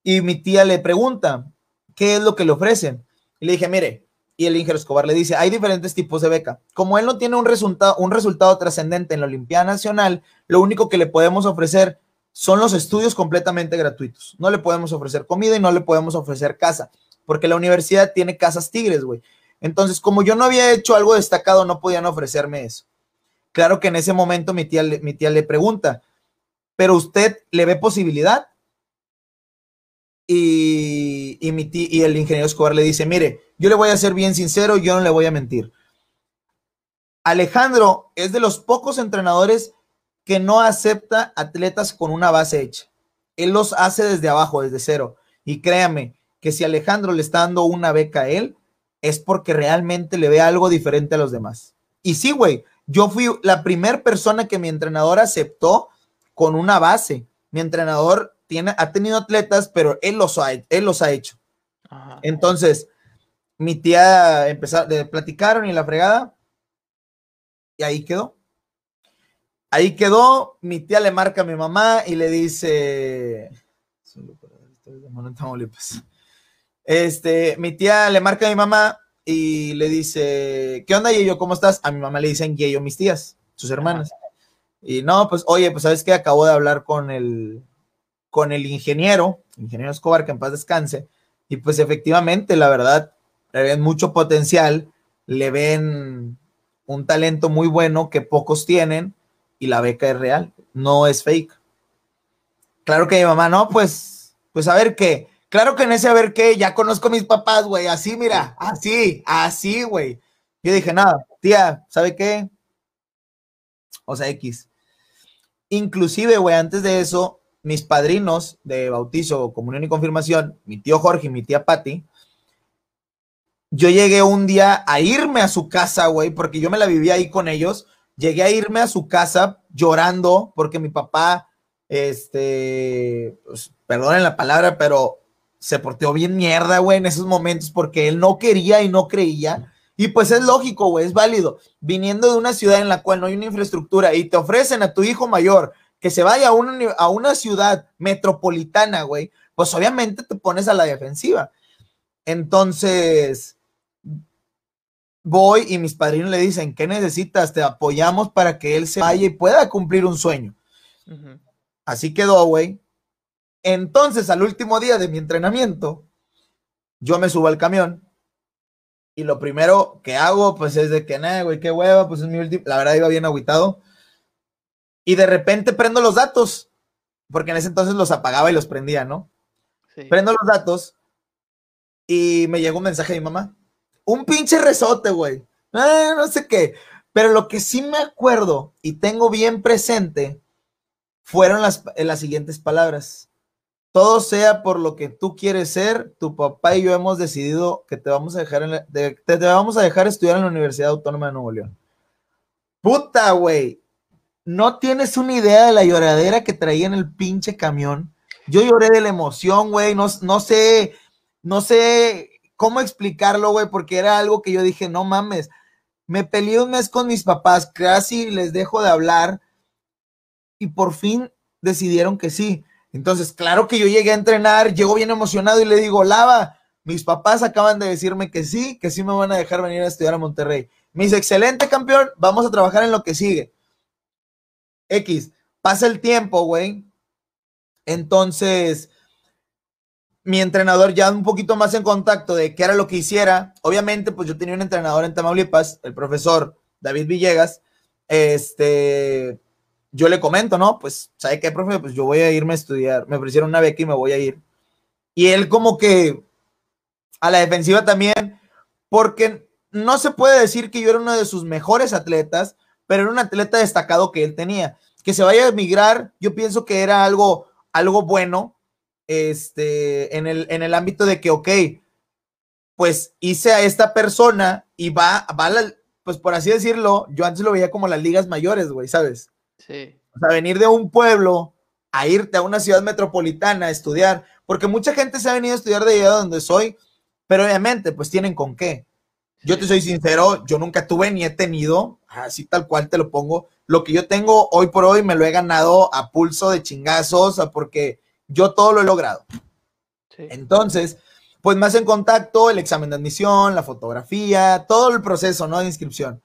Y mi tía le pregunta, ¿qué es lo que le ofrecen? Y le dije, mire, y el ingeniero Escobar le dice, hay diferentes tipos de beca. Como él no tiene un resultado, un resultado trascendente en la Olimpiada Nacional, lo único que le podemos ofrecer son los estudios completamente gratuitos. No le podemos ofrecer comida y no le podemos ofrecer casa, porque la universidad tiene casas tigres, güey. Entonces, como yo no había hecho algo destacado, no podían ofrecerme eso. Claro que en ese momento mi tía, mi tía le pregunta, ¿pero usted le ve posibilidad? Y, mi y el ingeniero Escobar le dice, mire, yo le voy a ser bien sincero, yo no le voy a mentir. Alejandro es de los pocos entrenadores que no acepta atletas con una base hecha. Él los hace desde abajo, desde cero. Y créame que si Alejandro le está dando una beca a él, es porque realmente le ve algo diferente a los demás. Y sí, güey, yo fui la primera persona que mi entrenador aceptó con una base. Mi entrenador tiene, ha tenido atletas, pero él los ha, él los ha hecho. Entonces, mi tía empezó, le platicaron y la fregada, y ahí quedó. Ahí quedó, mi tía le marca a mi mamá y le dice, este, mi tía le marca a mi mamá y le dice, ¿qué onda, Yeyo? ¿Cómo estás? A mi mamá le dicen Yeyo, mis tías, sus hermanas. Y no, pues, oye, pues, ¿sabes qué? Acabo de hablar con el, con el ingeniero, ingeniero Escobar, que en paz descanse, y pues efectivamente, la verdad, le ven mucho potencial, le ven un talento muy bueno que pocos tienen y la beca es real, no es fake. Claro que mi mamá, no, pues, pues a ver qué. Claro que en ese a ver qué, ya conozco a mis papás, güey, así, mira, así, así, güey. Yo dije, nada, tía, ¿sabe qué? O sea, X. Inclusive, güey, antes de eso, mis padrinos de bautizo, comunión y confirmación, mi tío Jorge y mi tía Patti, yo llegué un día a irme a su casa, güey, porque yo me la vivía ahí con ellos. Llegué a irme a su casa llorando porque mi papá, este, pues, perdonen la palabra, pero se porteó bien mierda, güey, en esos momentos porque él no quería y no creía. Y pues es lógico, güey, es válido. Viniendo de una ciudad en la cual no hay una infraestructura y te ofrecen a tu hijo mayor que se vaya a una, a una ciudad metropolitana, güey, pues obviamente te pones a la defensiva. Entonces, voy y mis padrinos le dicen, ¿qué necesitas? Te apoyamos para que él se vaya y pueda cumplir un sueño. Así quedó, güey. Entonces, al último día de mi entrenamiento, yo me subo al camión y lo primero que hago, pues es de que, nah, güey, qué hueva, pues es mi último, la verdad iba bien aguitado. Y de repente prendo los datos, porque en ese entonces los apagaba y los prendía, ¿no? Prendo los datos y me llegó un mensaje de mi mamá un pinche resote, güey. Ah, no sé qué. Pero lo que sí me acuerdo y tengo bien presente fueron las, las siguientes palabras. Todo sea por lo que tú quieres ser, tu papá y yo hemos decidido que te vamos a dejar, te, vamos a dejar estudiar en la Universidad Autónoma de Nuevo León. Puta, güey. No tienes una idea de la lloradera que traía en el pinche camión. Yo lloré de la emoción, güey. No, no sé, no sé cómo explicarlo, güey, porque era algo que yo dije, no mames, me peleé un mes con mis papás, casi les dejo de hablar y por fin decidieron que sí. Entonces, claro que yo llegué a entrenar, llego bien emocionado y le digo, Lava, mis papás acaban de decirme que sí, que sí me van a dejar venir a estudiar a Monterrey. Me dice, excelente campeón, vamos a trabajar en lo que sigue. X, pasa el tiempo, güey. Entonces, mi entrenador ya un poquito más en contacto de qué era lo que hiciera. Obviamente, pues yo tenía un entrenador en Tamaulipas, el profesor David Villegas. Este, yo le comento, ¿no? Pues, ¿sabe qué, profe? Pues yo voy a irme a estudiar. Me ofrecieron una beca y me voy a ir. Y él como que a la defensiva también, porque no se puede decir que yo era uno de sus mejores atletas, pero era un atleta destacado que él tenía. Que se vaya a emigrar, yo pienso que era algo, algo bueno, este, en el, en el ámbito de que, ok, pues hice a esta persona y va, va pues por así decirlo, yo antes lo veía como las ligas mayores, güey, ¿sabes? Sí. O sea, venir de un pueblo a irte a una ciudad metropolitana a estudiar, porque mucha gente se ha venido a estudiar de allá donde soy, pero obviamente, pues tienen con qué. Yo te soy sincero, yo nunca tuve ni he tenido, así tal cual te lo pongo, lo que yo tengo hoy por hoy me lo he ganado a pulso de chingazos, porque yo todo lo he logrado. Entonces, pues más en contacto, el examen de admisión, la fotografía, todo el proceso, ¿no? De inscripción.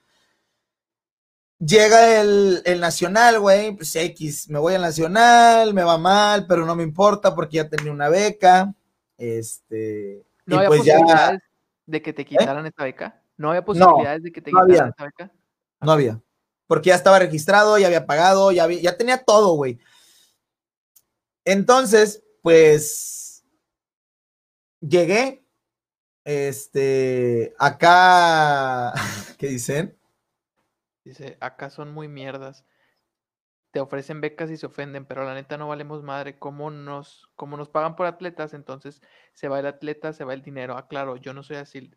Llega el, nacional, güey, pues X, me voy al nacional, me va mal, pero no me importa porque ya tenía una beca. Este. ¿No había pues posibilidades de que te ¿Eh? quitaran esta beca? ¿No había posibilidades de que te quitaran esta beca? No había. Porque ya estaba registrado, ya había pagado, ya, ya tenía todo, güey. Entonces, pues, llegué, este, acá, ¿qué dicen? Dice, acá son muy mierdas. Te ofrecen becas y se ofenden, pero la neta no valemos madre. ¿Cómo nos, cómo nos pagan por atletas? Entonces se va el atleta, se va el dinero. Ah, claro, yo no soy así.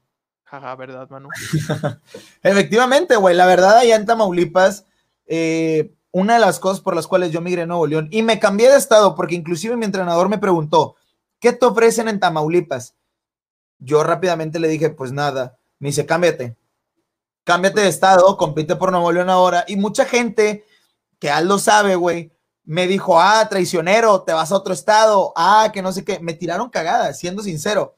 Jaja, ¿verdad, Manu? Efectivamente, güey. La verdad, allá en Tamaulipas, eh, una de las cosas por las cuales yo migré a Nuevo León y me cambié de estado, porque inclusive mi entrenador me preguntó, ¿qué te ofrecen en Tamaulipas? Yo rápidamente le dije, pues nada. Me dice, cámbiate. Cámbiate de estado, compite por Nuevo León ahora. Y mucha gente que lo sabe, güey, me dijo, ah, traicionero, te vas a otro estado, ah, que no sé qué. Me tiraron cagadas, siendo sincero.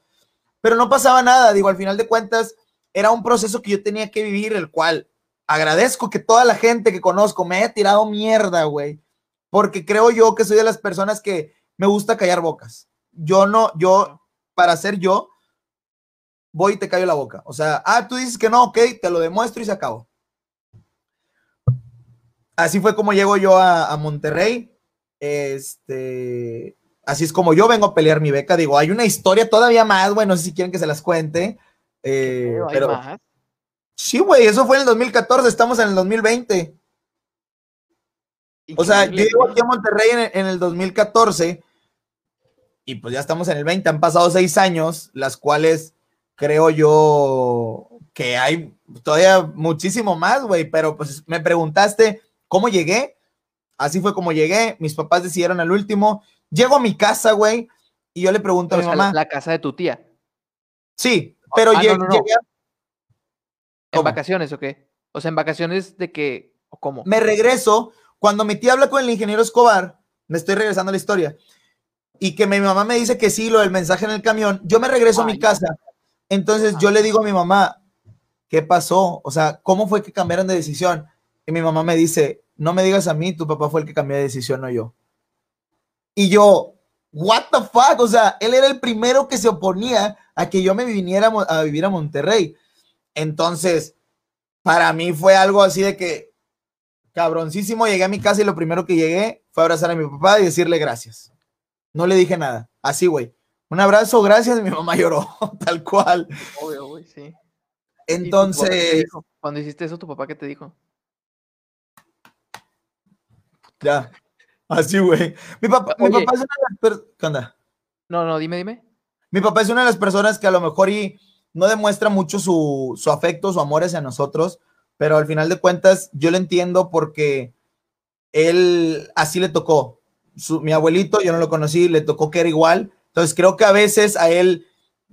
Pero no pasaba nada, digo, al final de cuentas, era un proceso que yo tenía que vivir, el cual agradezco que toda la gente que conozco me haya tirado mierda, güey, porque creo yo que soy de las personas que me gusta callar bocas. Yo no, yo, para ser yo, voy y te callo la boca. O sea, ah, tú dices que no, ok, te lo demuestro y se acabó. Así fue como llego yo a, Monterrey. Este, así es como yo vengo a pelear mi beca. Digo, hay una historia todavía más, güey, no sé si quieren que se las cuente. Eh, pero, más? Sí, güey, eso fue en el 2014, estamos en el 2020. O sea, yo llego aquí a Monterrey en, el 2014 y pues ya estamos en el 20, han pasado seis años, las cuales creo yo que hay todavía muchísimo más, güey, pero pues me preguntaste cómo llegué, así fue como llegué, mis papás decidieron al último, llego a mi casa, güey, y yo le pregunto a mi mamá. La casa de tu tía. Sí, pero ah, llegué, ¿En vacaciones o qué? O sea, en vacaciones de que, o cómo. Me regreso, cuando mi tía habla con el ingeniero Escobar, me estoy regresando a la historia, y que mi mamá me dice que sí, lo del mensaje en el camión, yo me regreso a mi casa. Entonces yo le digo a mi mamá, ¿qué pasó? O sea, ¿cómo fue que cambiaron de decisión? Y mi mamá me dice, no me digas a mí, tu papá fue el que cambió de decisión, no yo. Y yo, what the fuck? O sea, él era el primero que se oponía a que yo me viniera a vivir a Monterrey. Entonces, para mí fue algo así de que, cabroncísimo, llegué a mi casa y lo primero que llegué fue abrazar a mi papá y decirle gracias. No le dije nada, así, güey. Un abrazo, gracias, mi mamá lloró, tal cual. Obvio, güey, sí. Entonces... Cuando hiciste eso, ¿tu papá qué te dijo? Ya, así, güey. Mi papá, mi papá es una de las personas... ¿Qué onda? No, no, dime, dime. Mi papá es una de las personas que a lo mejor y no demuestra mucho su, afecto, su amor hacia nosotros, pero al final de cuentas yo lo entiendo porque él así le tocó. mi abuelito, yo no lo conocí, le tocó que era igual. Entonces creo que a veces a él,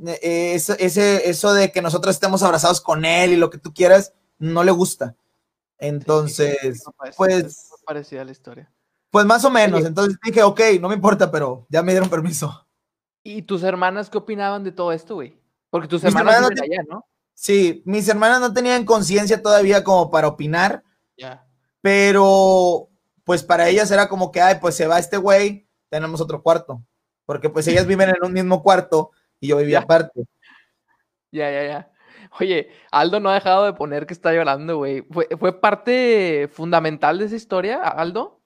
eh, ese, eso de que nosotros estemos abrazados con él y lo que tú quieras, no le gusta. Entonces, pues... Parecida la historia. Pues más o menos. Entonces dije, ok, no me importa, pero ya me dieron permiso. ¿Y tus hermanas qué opinaban de todo esto, güey? Porque tus hermanas, no allá, ¿no? Sí, mis hermanas no tenían conciencia todavía como para opinar. Ya. Pero, pues para ellas era como que, ay, pues se va este güey, tenemos otro cuarto. Porque pues ellas viven en un mismo cuarto y yo vivía aparte. Ya, ya, ya. Oye, Aldo no ha dejado de poner que está llorando, güey. ¿Fue, ¿Fue, parte fundamental de esa historia, Aldo?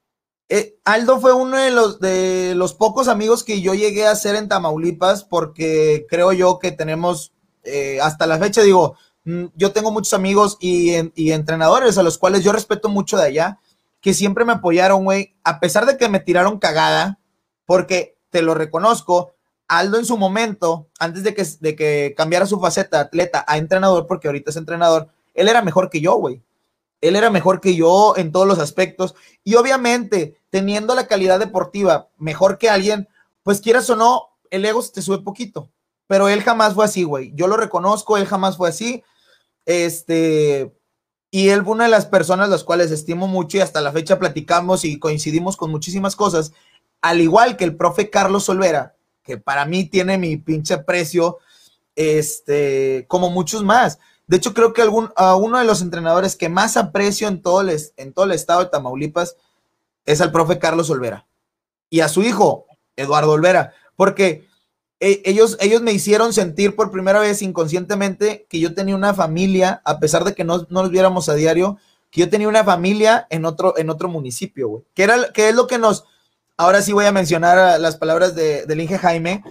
Eh, Aldo fue uno de los, de los pocos amigos que yo llegué a hacer en Tamaulipas porque creo yo que tenemos, eh, hasta la fecha digo, mm, yo tengo muchos amigos y, y entrenadores a los cuales yo respeto mucho de allá, que siempre me apoyaron, güey, a pesar de que me tiraron cagada, porque te lo reconozco, Aldo en su momento, antes de que, de que cambiara su faceta atleta a entrenador, porque ahorita es entrenador, él era mejor que yo, güey. Él era mejor que yo en todos los aspectos. Y obviamente, teniendo la calidad deportiva mejor que alguien, pues quieras o no, el ego se te sube poquito. Pero él jamás fue así, güey. Yo lo reconozco, él jamás fue así. Este, y él fue una de las personas las cuales estimo mucho y hasta la fecha platicamos y coincidimos con muchísimas cosas. Al igual que el profe Carlos Olvera, que para mí tiene mi pinche precio, este, como muchos más. De hecho, creo que algún, a uno de los entrenadores que más aprecio en todo, el, en todo el estado de Tamaulipas es al profe Carlos Olvera y a su hijo, Eduardo Olvera, porque e, ellos, ellos me hicieron sentir por primera vez inconscientemente que yo tenía una familia, a pesar de que no, no nos viéramos a diario, que yo tenía una familia en otro, en otro municipio, güey. Que, era, que es lo que nos, ahora sí voy a mencionar las palabras de, del Inge Jaime,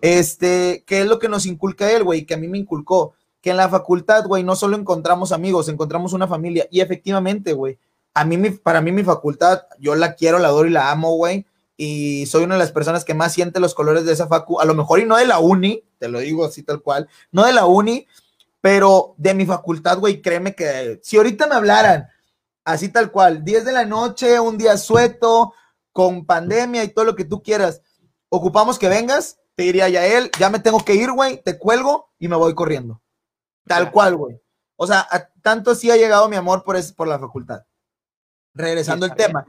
este, que es lo que nos inculca él, güey, que a mí me inculcó, que en la facultad, güey, no solo encontramos amigos, encontramos una familia, y efectivamente, güey, a mí, para mí mi facultad, yo la quiero, la adoro y la amo, güey, y soy una de las personas que más siente los colores de esa facu, a lo mejor y no de la uni, te lo digo así tal cual, no de la uni, pero de mi facultad, güey, créeme que si ahorita me hablaran así tal cual, 10 de la noche, un día sueto, con pandemia y todo lo que tú quieras, ocupamos que vengas, te diría ya él, ya me tengo que ir, güey, te cuelgo y me voy corriendo. Tal cual, güey. O sea, tanto así ha llegado mi amor por, por la facultad. Regresando al tema.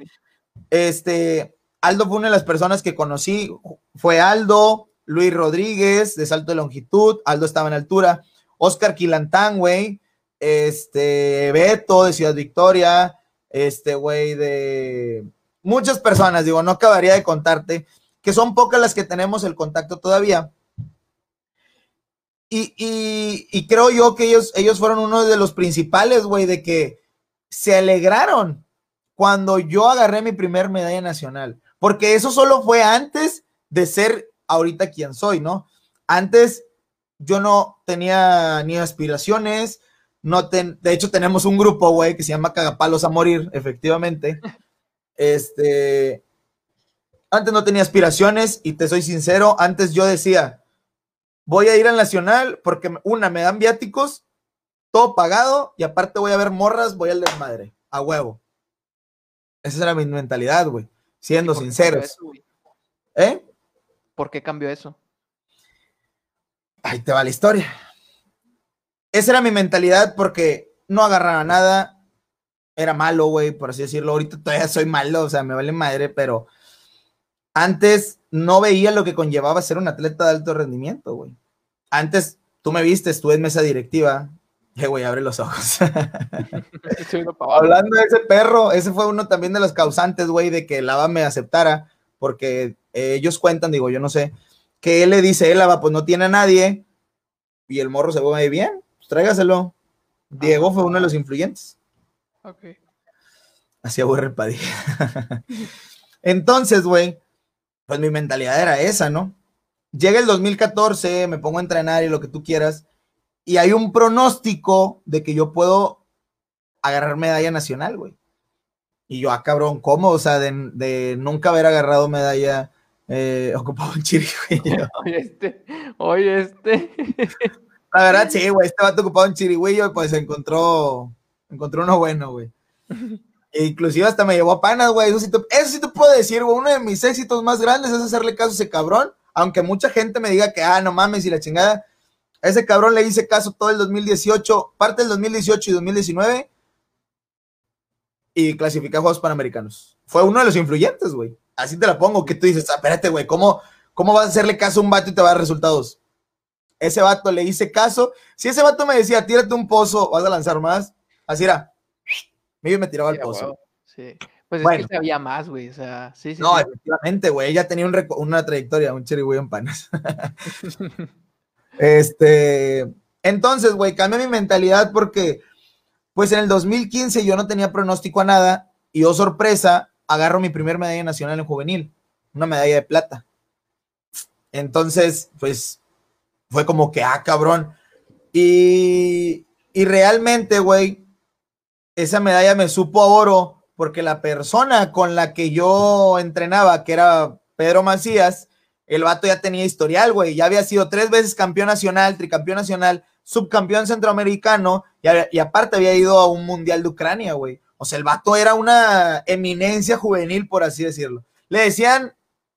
Este, Aldo fue una de las personas que conocí, fue Aldo, Luis Rodríguez de salto de longitud, Aldo estaba en altura, Oscar Quilantán, güey, este, Beto de Ciudad Victoria, este, güey, de muchas personas, digo, no acabaría de contarte, que son pocas las que tenemos el contacto todavía. Y, creo yo que ellos, ellos fueron uno de los principales, güey, de que se alegraron cuando yo agarré mi primer medalla nacional, porque eso solo fue antes de ser ahorita quien soy, ¿no? Antes yo no tenía ni aspiraciones, no de hecho tenemos un grupo, güey, que se llama Cagapalos a Morir, efectivamente, este, antes no tenía aspiraciones y te soy sincero, antes yo decía, voy a ir al Nacional porque una, me dan viáticos, todo pagado y aparte voy a ver morras, voy al desmadre, a huevo. Esa era mi mentalidad, güey, siendo sinceros. ¿Eh? ¿Por qué cambió eso? Ahí te va la historia. Esa era mi mentalidad porque no agarraba nada, era malo, güey, por así decirlo. Ahorita todavía soy malo, o sea, me vale madre, pero antes no veía lo que conllevaba ser un atleta de alto rendimiento, güey. Antes tú me viste, estuve en mesa directiva. Eh, güey, abre los ojos. Hablando de ese perro, ese fue uno también de los causantes, güey, de que Lava me aceptara, porque ellos cuentan, digo, yo no sé, que él le dice, Lava, pues no tiene a nadie, y el morro se ve bien, pues tráigaselo. Diego fue uno de los influyentes. Ok. Así aburre Padilla. Entonces, güey, pues mi mentalidad era esa, ¿no? Llega el 2014, me pongo a entrenar y lo que tú quieras, y hay un pronóstico de que yo puedo agarrar medalla nacional, güey. Y yo, ah, cabrón, ¿cómo? O sea, de, nunca haber agarrado medalla eh, ocupado un chirigüillo. Oye, este, oye, este. La verdad, sí, güey, este vato ocupado un chirigüillo y pues encontró Encontré uno bueno, güey. E inclusive hasta me llevó a panas, güey. Eso, sí te, puedo decir, güey. Uno de mis éxitos más grandes es hacerle caso a ese cabrón. Aunque mucha gente me diga que, ah, no mames, y la chingada. A ese cabrón le hice caso todo el 2018, parte del 2018 y 2019. Y clasificé a Juegos Panamericanos. Fue uno de los influyentes, güey. Así te la pongo, que tú dices, ah, espérate, güey, ¿cómo, ¿cómo vas a hacerle caso a un vato y te va a dar resultados? Ese vato le hice caso. Si ese vato me decía, tírate un pozo, vas a lanzar más, Así era. Me tiraba al pozo. Sí. Pues es que sabía más, güey. O sea, sí, sí. No, efectivamente, güey. Ella tenía una trayectoria, un cherry en panas. este. Entonces, güey, cambié mi mentalidad porque, pues en el 2015 yo no tenía pronóstico a nada y yo, sorpresa, agarro mi primer medalla nacional en juvenil, una medalla de plata. Entonces, pues fue como que, ah, cabrón. Y, y realmente, güey, esa medalla me supo a oro porque la persona con la que yo entrenaba, que era Pedro Macías, el vato ya tenía historial, güey, ya había sido tres veces campeón nacional, tricampeón nacional, subcampeón centroamericano y, aparte había ido a un mundial de Ucrania, güey. O sea, el vato era una eminencia juvenil, por así decirlo. Le decían,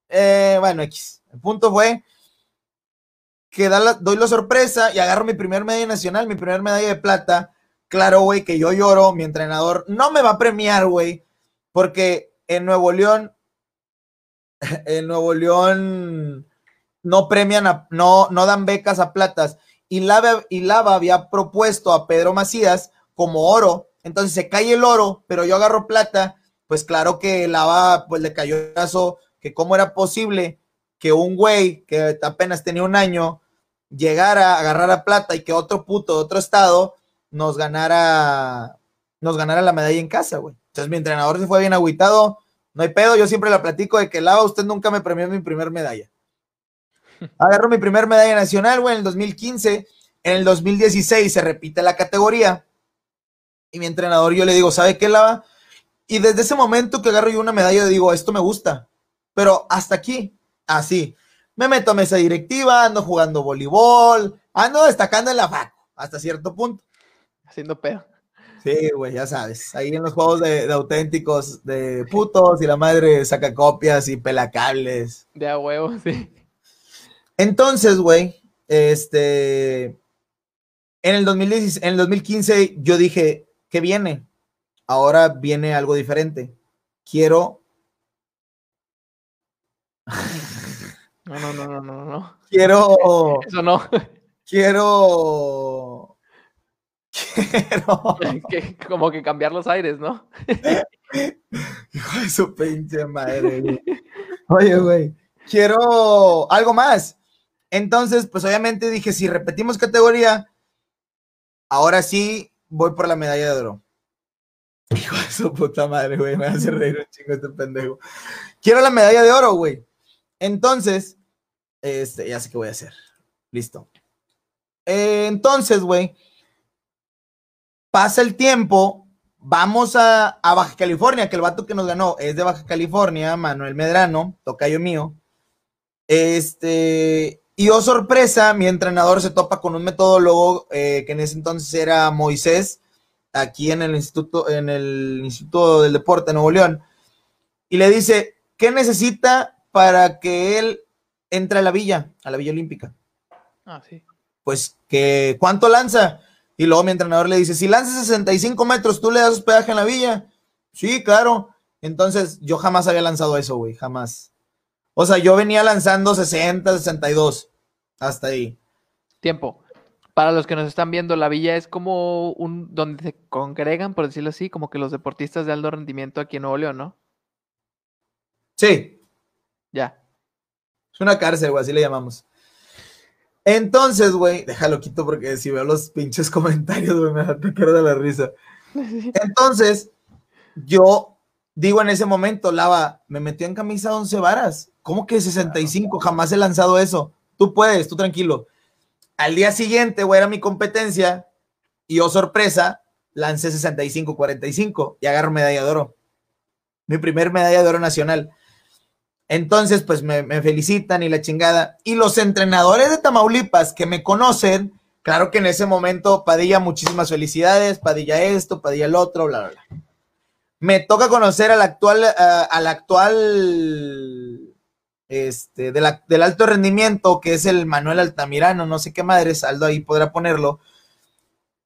eh, bueno, X. El punto fue que doy la sorpresa y agarro mi primer medalla nacional, mi primer medalla de plata claro, güey, que yo lloro, mi entrenador no me va a premiar, güey, porque en Nuevo León, en Nuevo León no premian, no, no dan becas a platas. Y Lava, y Lava había propuesto a Pedro Macías como oro, entonces se cae el oro, pero yo agarro plata, pues claro que Lava, pues le cayó el caso que cómo era posible que un güey que apenas tenía un año llegara a agarrar a plata y que otro puto de otro estado nos ganara, nos ganara la medalla en casa, güey. Entonces mi entrenador se fue bien agüitado, no hay pedo, yo siempre la platico de que Lava, usted nunca me premió mi primer medalla. Agarro mi primer medalla nacional, güey, en el 2015. En el 2016 se repite la categoría. Y mi entrenador, yo le digo, ¿sabe qué, Lava? Y desde ese momento que agarro yo una medalla, digo, esto me gusta. Pero hasta aquí, así. Me meto a mesa directiva, ando jugando voleibol, ando destacando en la FAC, hasta cierto punto haciendo pedo. Sí, güey, ya sabes. Ahí en los juegos de, auténticos de putos y la madre saca copias y pela cables. De a huevo, sí. Entonces, güey, este. En el, 2016, en el 2015 yo dije, ¿qué viene? Ahora viene algo diferente. Quiero. No, no, no, no, no, no. Quiero. Eso no. Quiero como que cambiar los aires, ¿no? Hijo de su pinche madre, Oye, güey, quiero algo más. Entonces, pues obviamente dije, si repetimos categoría, ahora sí voy por la medalla de oro. Hijo de su puta madre, güey, me hace reír un chingo este pendejo. Quiero la medalla de oro, güey. Entonces, este, ya sé qué voy a hacer. Listo. Eh, entonces, güey, pasa el tiempo, vamos a, Baja California, que el vato que nos ganó es de Baja California, Manuel Medrano, tocayo mío. Este, y oh sorpresa, mi entrenador se topa con un metodólogo eh, que en ese entonces era Moisés, aquí en el Instituto, en el Instituto del Deporte de Nuevo León, y le dice, ¿qué necesita para que él entre a la villa, a la Villa Olímpica? Ah, sí. Pues que, ¿cuánto lanza? Y luego mi entrenador le dice, si lanzas 65 metros, ¿tú le das hospedaje en la villa? Sí, claro. Entonces yo jamás había lanzado eso, güey, jamás. O sea, yo venía lanzando 60, 62, hasta ahí. Tiempo. Para los que nos están viendo, la villa es como un donde se congregan, por decirlo así, como que los deportistas de alto rendimiento aquí en Nuevo León, ¿no? Sí. Ya. Es una cárcel, güey, así le llamamos. Entonces, güey, déjalo quito porque si veo los pinches comentarios, güey, me da quiero de la risa. Entonces, yo digo en ese momento, Lava, me metió en camisa 11 varas. ¿Cómo que 65? Jamás he lanzado eso. Tú puedes, tú tranquilo. Al día siguiente, güey, era mi competencia y yo, sorpresa, lancé 65-45 y agarro medalla de oro. Mi primer medalla de oro nacional. Entonces, pues me, felicitan y la chingada. Y los entrenadores de Tamaulipas que me conocen, claro que en ese momento Padilla, muchísimas felicidades, Padilla esto, Padilla el otro, bla, bla, bla. Me toca conocer al actual, uh, al actual, este, del alto rendimiento, que es el Manuel Altamirano, no sé qué madre, Aldo ahí podrá ponerlo.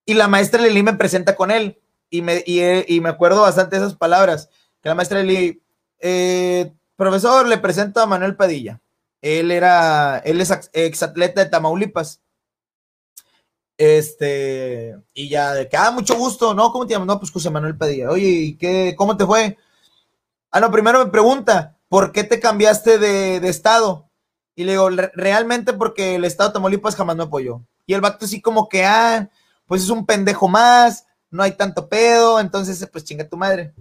Y la maestra Lili me presenta con él. Y me, y, me acuerdo bastante de esas palabras. Que la maestra Lili, eh, Profesor, le presento a Manuel Padilla. Él era, él es exatleta de Tamaulipas. Este, y ya de que, ah, mucho gusto, ¿no? ¿Cómo te llamas? No, pues José Manuel Padilla. Oye, ¿y qué, cómo te fue? Ah, no, primero me pregunta, ¿por qué te cambiaste de, estado? Y le digo, realmente porque el estado de Tamaulipas jamás me apoyó. Y el vato así como que, ah, pues es un pendejo más, no hay tanto pedo, entonces pues chinga tu madre.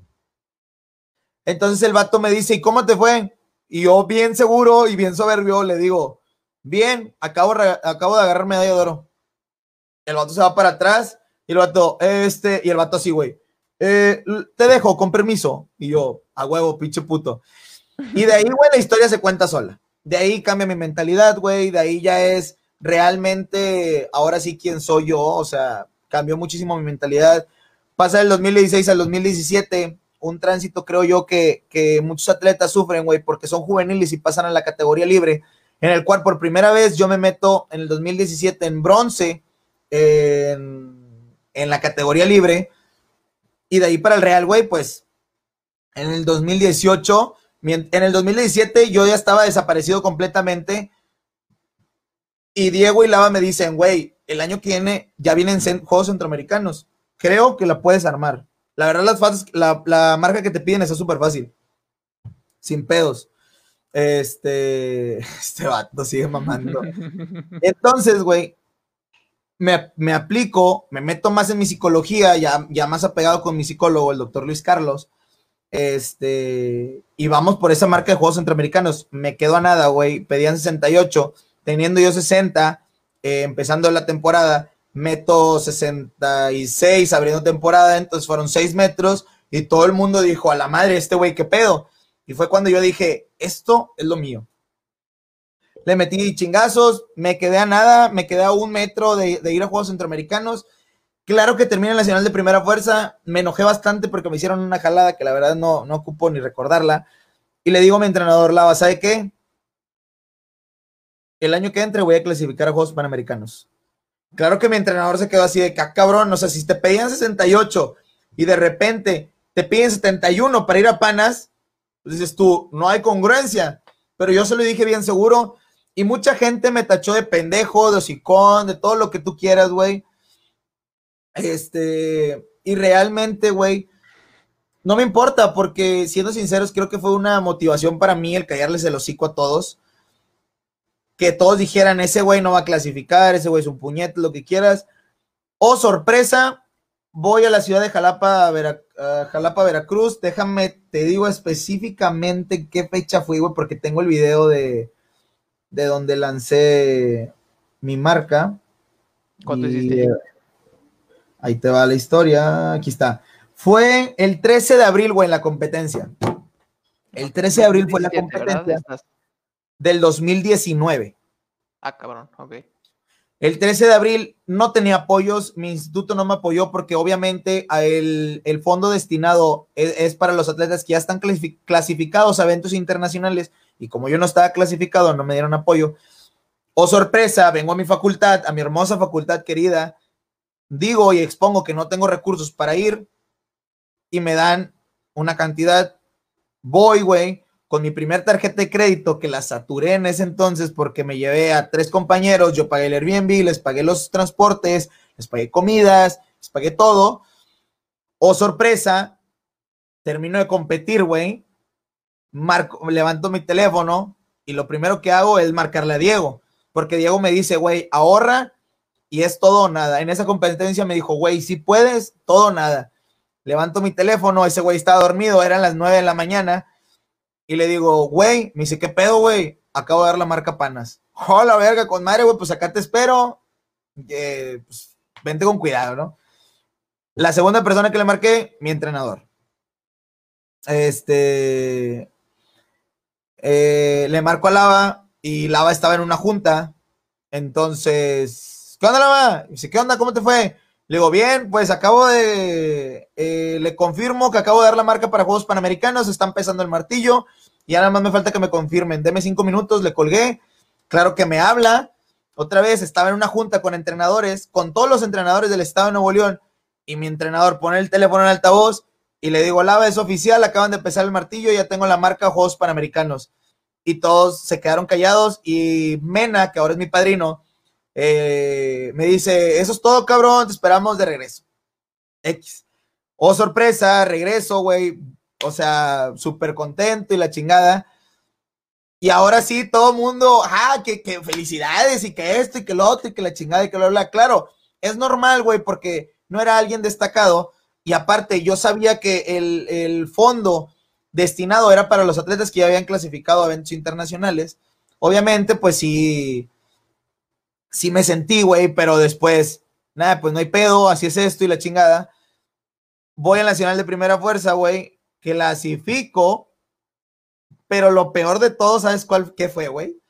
Entonces el vato me dice, ¿y cómo te fue? Y yo bien seguro y bien soberbio le digo, bien, acabo, acabo de agarrar medalla de oro. El vato se va para atrás y el vato, este, y el vato así, güey, eh, te dejo, con permiso. Y yo, a huevo, pinche puto. Y de ahí, güey, la historia se cuenta sola. De ahí cambia mi mentalidad, güey, de ahí ya es realmente, ahora sí, quién soy yo, o sea, cambió muchísimo mi mentalidad. Pasa del 2016 al 2017, un tránsito creo yo que, que muchos atletas sufren, güey, porque son juveniles y pasan a la categoría libre, en el cual por primera vez yo me meto en el 2017 en bronce en, la categoría libre y de ahí para el Real, güey, pues en el 2018, en el 2017 yo ya estaba desaparecido completamente y Diego y Lava me dicen, güey, el año que viene ya vienen Juegos Centroamericanos. Creo que la puedes armar. La verdad, las la, la marca que te piden es súper fácil. Sin pedos. Este, este vato sigue mamando. Entonces, güey, me, me, aplico, me meto más en mi psicología, ya, ya más apegado con mi psicólogo, el doctor Luis Carlos. Este, y vamos por esa marca de Juegos Centroamericanos. Me quedo a nada, güey. Pedían 68 teniendo yo 60, eh, empezando la temporada, meto 66 abriendo temporada, entonces fueron 6 metros y todo el mundo dijo, a la madre, este güey, ¿qué pedo? Y fue cuando yo dije, esto es lo mío. Le metí chingazos, me quedé a nada, me quedé a un metro de, ir a Juegos Centroamericanos. Claro que terminé en la Nacional de Primera Fuerza, me enojé bastante porque me hicieron una jalada que la verdad no, no ocupo ni recordarla. Y le digo a mi entrenador, Lava, ¿sabe qué? el año que entre voy a clasificar a Juegos Panamericanos. Claro que mi entrenador se quedó así de que, ah, cabrón, o sea, si te pedían 68 y de repente te piden 71 para ir a Panas, pues dices tú, no hay congruencia. Pero yo se lo dije bien seguro y mucha gente me tachó de pendejo, de hocicón, de todo lo que tú quieras, güey. Este, y realmente, güey, no me importa porque siendo sinceros, creo que fue una motivación para mí el callarles el hocico a todos que todos dijeran, ese güey no va a clasificar, ese güey es un puñete, lo que quieras. O oh, sorpresa, voy a la ciudad de Jalapa, Jalapa, Veracruz. Déjame, te digo específicamente qué fecha fui, güey, porque tengo el video de, de donde lancé mi marca. ¿Cuánto hiciste? ahí te va la historia. Aquí está. Fue el 13 de abril, güey, en la competencia. El 13 de abril fue la competencia del 2019. Ah, cabrón, ok. El 13 de abril no tenía apoyos, mi instituto no me apoyó porque obviamente el, el fondo destinado es, para los atletas que ya están clasificados a eventos internacionales y como yo no estaba clasificado no me dieron apoyo. Oh sorpresa, vengo a mi facultad, a mi hermosa facultad querida, digo y expongo que no tengo recursos para ir y me dan una cantidad, voy, güey, con mi primer tarjeta de crédito que la saturé en ese entonces porque me llevé a tres compañeros, yo pagué el Airbnb, les pagué los transportes, les pagué comidas, les pagué todo. Oh, sorpresa, termino de competir, güey. Marco, levanto mi teléfono y lo primero que hago es marcarle a Diego, porque Diego me dice, güey, ahorra y es todo o nada. En esa competencia me dijo, güey, si puedes, todo o nada. Levanto mi teléfono, ese güey estaba dormido, eran las nueve de la mañana y le digo, güey, me dice, ¿qué pedo, güey? Acabo de dar la marca Panas. Hola, verga, con madre, güey, pues acá te espero. Eh, pues, vente con cuidado, ¿no? La segunda persona que le marqué, mi entrenador. Este. Eh, le marco a Lava y Lava estaba en una junta. Entonces, ¿qué onda, Lava? Dice, ¿qué onda? ¿Cómo te fue? Le digo, bien, pues acabo de, eh, le confirmo que acabo de dar la marca para Juegos Panamericanos, está empezando el martillo, y nada más me falta que me confirmen. Deme cinco minutos, le colgué, claro que me habla, otra vez estaba en una junta con entrenadores, con todos los entrenadores del estado de Nuevo León, y mi entrenador pone el teléfono en altavoz y le digo, Lava, es oficial, acaban de empezar el martillo, ya tengo la marca Juegos Panamericanos. Y todos se quedaron callados y Mena, que ahora es mi padrino, eh, me dice, eso es todo, cabrón, te esperamos de regreso. X. Oh, sorpresa, regreso, güey. O sea, súper contento y la chingada. Y ahora sí, todo mundo, ah, que, que, felicidades y que esto y que lo otro y que la chingada y que lo bla. Claro, es normal, güey, porque no era alguien destacado. Y aparte, yo sabía que el, el fondo destinado era para los atletas que ya habían clasificado a eventos internacionales. Obviamente, pues sí, sí me sentí, güey, pero después, nada, pues no hay pedo, así es esto y la chingada. Voy al Nacional de Primera Fuerza, güey, clasifico, pero lo peor de todo, ¿sabes cuál qué fue, güey?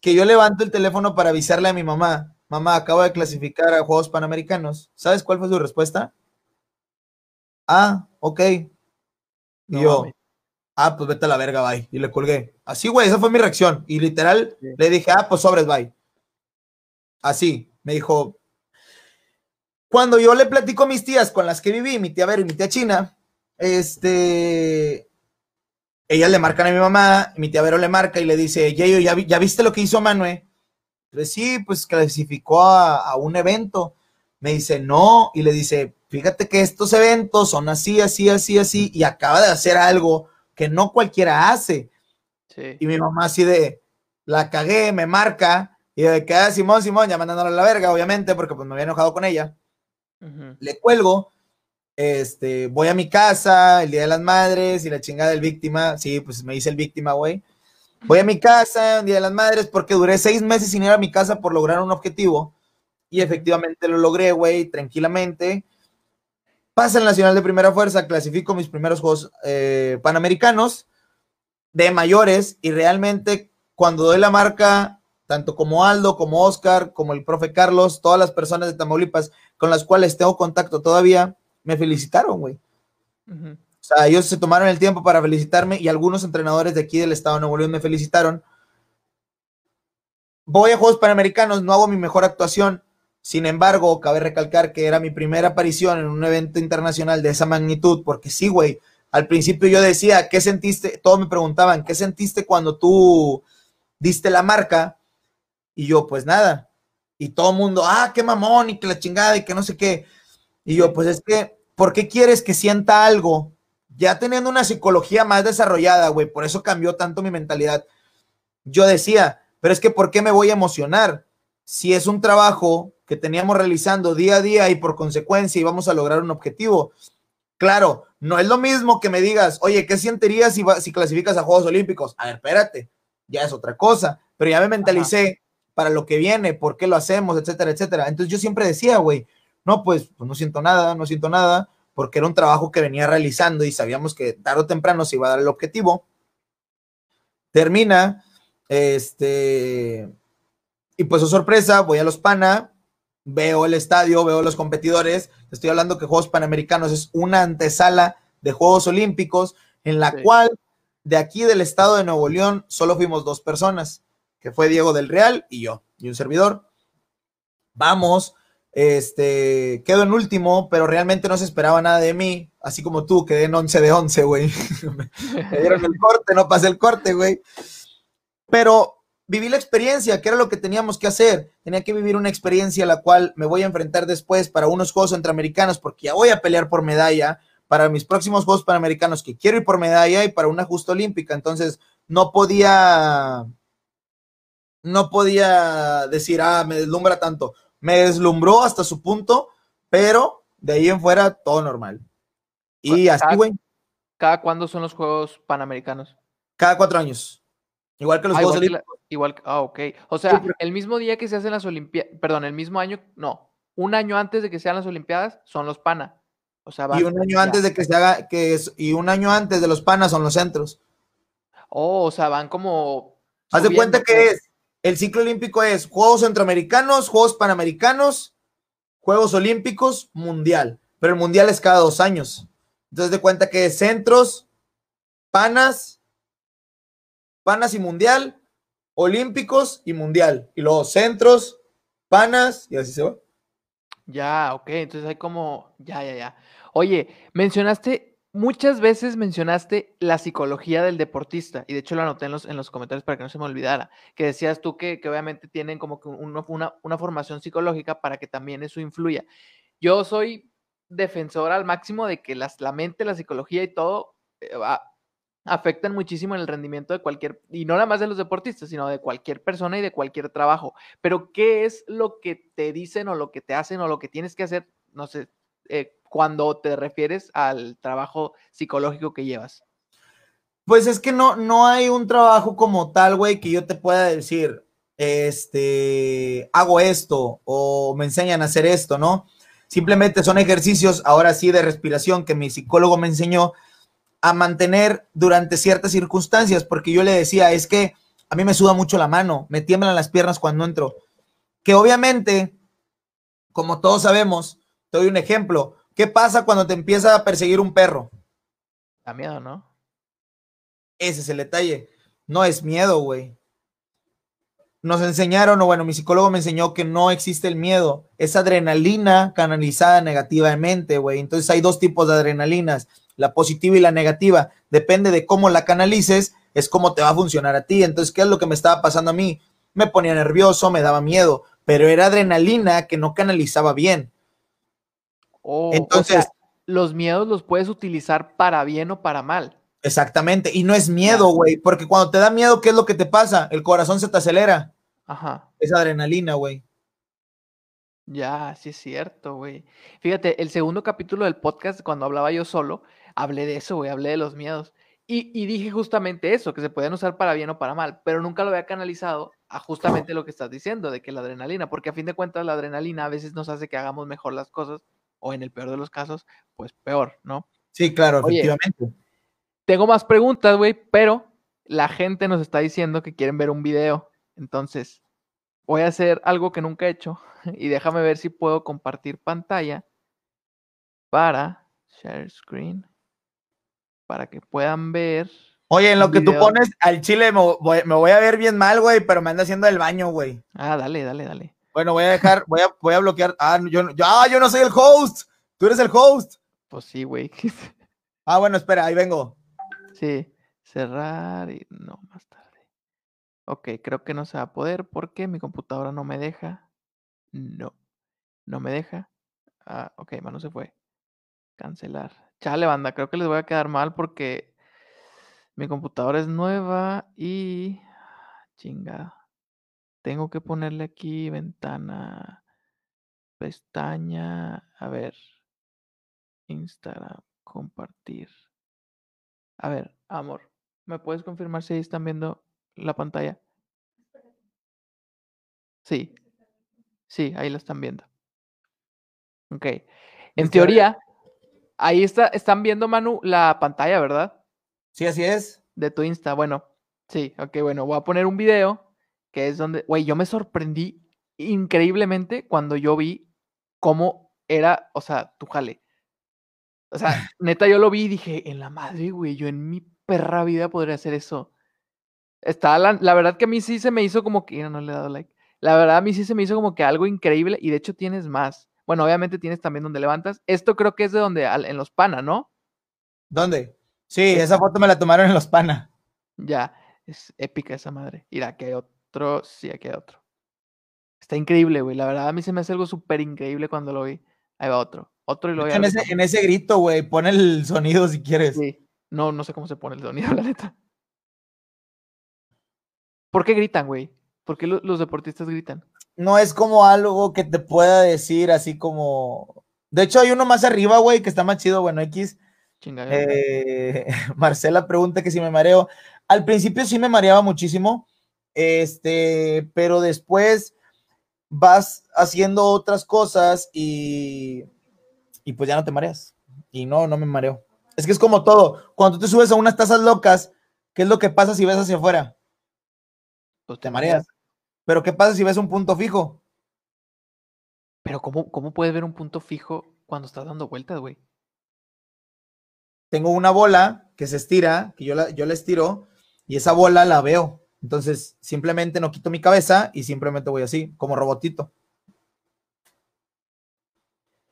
Que yo levanto el teléfono para avisarle a mi mamá, mamá, acabo de clasificar a Juegos Panamericanos. ¿Sabes cuál fue su respuesta? Ah, ok. Y yo, ah, pues vete a la verga, bye. Y le colgué. Así, güey, esa fue mi reacción. Y literal le dije, ah, pues sobres, bye. Así, me dijo. Cuando yo le platico a mis tías con las que viví, mi tía Vero y mi tía China, este. Ellas le marcan a mi mamá, mi tía Vero le marca y le dice, ¿ya, ya viste lo que hizo Manuel? Pues sí, pues clasificó a, a un evento. Me dice, no, y le dice, fíjate que estos eventos son así, así, así, así, y acaba de hacer algo que no cualquiera hace. Y mi mamá así de, la cagué, me marca, y de que, ah, Simón, Simón, ya mandándole a la verga, obviamente, porque pues me había enojado con ella. Le cuelgo, este, voy a mi casa, el Día de las Madres, y la chingada del víctima, sí, pues me dice el víctima, güey. Voy a mi casa, el Día de las Madres, porque duré seis meses sin ir a mi casa por lograr un objetivo. Y efectivamente lo logré, güey, tranquilamente pasa el Nacional de Primera Fuerza, clasifico mis primeros Juegos eh, Panamericanos de mayores y realmente cuando doy la marca, tanto como Aldo, como Oscar, como el profe Carlos, todas las personas de Tamaulipas con las cuales tengo contacto todavía, me felicitaron, güey. O sea, ellos se tomaron el tiempo para felicitarme y algunos entrenadores de aquí del estado de Nuevo León me felicitaron. Voy a Juegos Panamericanos, no hago mi mejor actuación, sin embargo, cabe recalcar que era mi primera aparición en un evento internacional de esa magnitud, porque sí, güey, al principio yo decía, ¿qué sentiste? Todos me preguntaban, ¿qué sentiste cuando tú diste la marca? Y yo, pues nada. Y todo el mundo, ah, qué mamón, y que la chingada, y que no sé qué. Y yo, pues es que, ¿por qué quieres que sienta algo? Ya teniendo una psicología más desarrollada, güey, por eso cambió tanto mi mentalidad. Yo decía, pero es que, ¿por qué me voy a emocionar? Si es un trabajo que teníamos realizando día a día y por consecuencia íbamos a lograr un objetivo. Claro, no es lo mismo que me digas, oye, ¿qué sentirías si, si clasificas a Juegos Olímpicos? A ver, espérate, ya es otra cosa, pero ya me mentalicé para lo que viene, por qué lo hacemos, etcétera, etcétera. Entonces yo siempre decía, güey, no, pues, pues no siento nada, no siento nada, porque era un trabajo que venía realizando y sabíamos que tarde o temprano se iba a dar el objetivo. Termina, este, y pues, oh, sorpresa, voy a los PANA, veo el estadio, veo los competidores. Estoy hablando que Juegos Panamericanos es una antesala de Juegos Olímpicos en la cual de aquí del estado de Nuevo León solo fuimos dos personas, que fue Diego del Real y yo, y un servidor. Vamos, este, quedo en último, pero realmente no se esperaba nada de mí, así como tú, quedé en 11 de 11, güey. Me dieron el corte, no pasé el corte, güey. Pero viví la experiencia, que era lo que teníamos que hacer. Tenía que vivir una experiencia a la cual me voy a enfrentar después para unos Juegos Centroamericanos, porque ya voy a pelear por medalla, para mis próximos Juegos Panamericanos, que quiero ir por medalla y para una justa olímpica. Entonces, no podía, no podía decir, ah, me deslumbra tanto. Me deslumbró hasta su punto, pero de ahí en fuera todo normal. Y así, güey. ¿Cada cuándo son los Juegos Panamericanos? Cada cuatro años. Igual que los ah, Juegos Olímpicos. igual, ah, ok. O sea, el mismo día que se hacen las Olimpiadas, perdón, el mismo año, no, un año antes de que sean las Olimpiadas son los PANA. O sea, y un año antes de que se haga, que es, y un año antes de los PANA son los centros. Oh, o sea, van como. Haz de cuenta que es, el ciclo olímpico es Juegos Centroamericanos, Juegos Panamericanos, Juegos Olímpicos, Mundial. Pero el Mundial es cada dos años. Entonces, de cuenta que centros, panas, panas y mundial, olímpicos y mundial. Y luego centros, panas, y así se va. Ya, ok, entonces hay como, ya, ya, ya. Oye, mencionaste, muchas veces mencionaste la psicología del deportista, y de hecho lo anoté en los, en los comentarios para que no se me olvidara, que decías tú que, obviamente tienen como que una, una formación psicológica para que también eso influya. Yo soy defensor al máximo de que las, la mente, la psicología y todo eh, afectan muchísimo en el rendimiento de cualquier, y no nada más de los deportistas, sino de cualquier persona y de cualquier trabajo. Pero, ¿qué es lo que te dicen o lo que te hacen o lo que tienes que hacer? No sé, eh, cuando te refieres al trabajo psicológico que llevas. Pues es que no, no hay un trabajo como tal, güey, que yo te pueda decir, este, hago esto o me enseñan a hacer esto, ¿no? Simplemente son ejercicios, ahora sí, de respiración que mi psicólogo me enseñó a mantener durante ciertas circunstancias, porque yo le decía, es que a mí me suda mucho la mano, me tiemblan las piernas cuando entro, que obviamente, como todos sabemos, te doy un ejemplo, ¿qué pasa cuando te empieza a perseguir un perro? Da miedo, ¿no? Ese es el detalle, no es miedo, güey. Nos enseñaron, o bueno, mi psicólogo me enseñó que no existe el miedo, es adrenalina canalizada negativamente, güey. Entonces hay dos tipos de adrenalinas la positiva y la negativa. Depende de cómo la canalices, es cómo te va a funcionar a ti. Entonces, ¿qué es lo que me estaba pasando a mí? Me ponía nervioso, me daba miedo, pero era adrenalina que no canalizaba bien. Oh, Entonces, los miedos los puedes utilizar para bien o para mal. Exactamente, y no es miedo, güey, porque cuando te da miedo, ¿qué es lo que te pasa? El corazón se te acelera. Ajá. Es adrenalina, güey. Ya, sí es cierto, güey. Fíjate, el segundo capítulo del podcast, cuando hablaba yo solo, hablé de eso, güey, hablé de los miedos. Y, dije justamente eso, que se pueden usar para bien o para mal, pero nunca lo había canalizado a justamente lo que estás diciendo, de que la adrenalina, porque a fin de cuentas la adrenalina a veces nos hace que hagamos mejor las cosas, o en el peor de los casos, pues peor, ¿no? Sí, claro, efectivamente. Tengo más preguntas, güey, pero la gente nos está diciendo que quieren ver un video. Entonces, voy a hacer algo que nunca he hecho y déjame ver si puedo compartir pantalla para share screen para que puedan ver. Oye, en lo que tú pones al chile me voy, a ver bien mal, güey, pero me anda haciendo el baño, güey. Ah, dale, dale, dale. Bueno, voy a dejar, voy a, voy a bloquear. Ah, yo, yo, ah, yo no soy el host. Tú eres el host. Pues sí, güey. ah, bueno, espera, ahí vengo. Sí, cerrar y no, más tarde. Ok, creo que no se va a poder porque mi computadora no me deja. No, no me deja. Ah, ok, mano se fue. Cancelar. Chale, banda, creo que les voy a quedar mal porque mi computadora es nueva y. Chinga. Tengo que ponerle aquí ventana, pestaña. A ver. Instagram, compartir. A ver, amor, ¿me puedes confirmar si ahí están viendo la pantalla? Sí. Sí, ahí la están viendo. Ok. En teoría, Ahí está, están viendo, Manu, la pantalla, ¿verdad? Sí, así es. De tu Insta. Bueno, sí, ok, bueno, voy a poner un video que es donde, güey, yo me sorprendí increíblemente cuando yo vi cómo era, o sea, tu jale. O sea, neta, yo lo vi y dije, en la madre, güey, yo en mi perra vida podría hacer eso. Está la, la, verdad que a mí sí se me hizo como que, no le he dado like. La verdad a mí sí se me hizo como que algo increíble y de hecho tienes más. Bueno, obviamente tienes también donde levantas. Esto creo que es de donde, en los pana, ¿no? ¿Dónde? Sí, esa foto me la tomaron en los pana. Ya, es épica esa madre. Mira, hay otro, sí, aquí hay otro. Está increíble, güey. La verdad, a mí se me hace algo súper increíble cuando lo vi. Ahí va otro. Otro y lo en, ese, en ese grito, güey. Pon el sonido si quieres. Sí. No, no sé cómo se pone el sonido, la neta. ¿Por qué gritan, güey? ¿Por qué los deportistas gritan? no es como algo que te pueda decir así como. De hecho, hay uno más arriba, güey, que está más chido, bueno, X. Eh, Marcela pregunta que si me mareo. Al principio sí me mareaba muchísimo, este, pero después vas haciendo otras cosas y, y pues ya no te mareas. Y no, no me mareo. Es que es como todo. Cuando tú te subes a unas tazas locas, ¿qué es lo que pasa si ves hacia afuera? Pues te mareas. Pero ¿qué pasa si ves un punto fijo? Pero ¿cómo, cómo puedes ver un punto fijo cuando estás dando vueltas, güey? Tengo una bola que se estira, que yo la, yo la estiro, y esa bola la veo. Entonces, simplemente no quito mi cabeza y simplemente voy así, como robotito.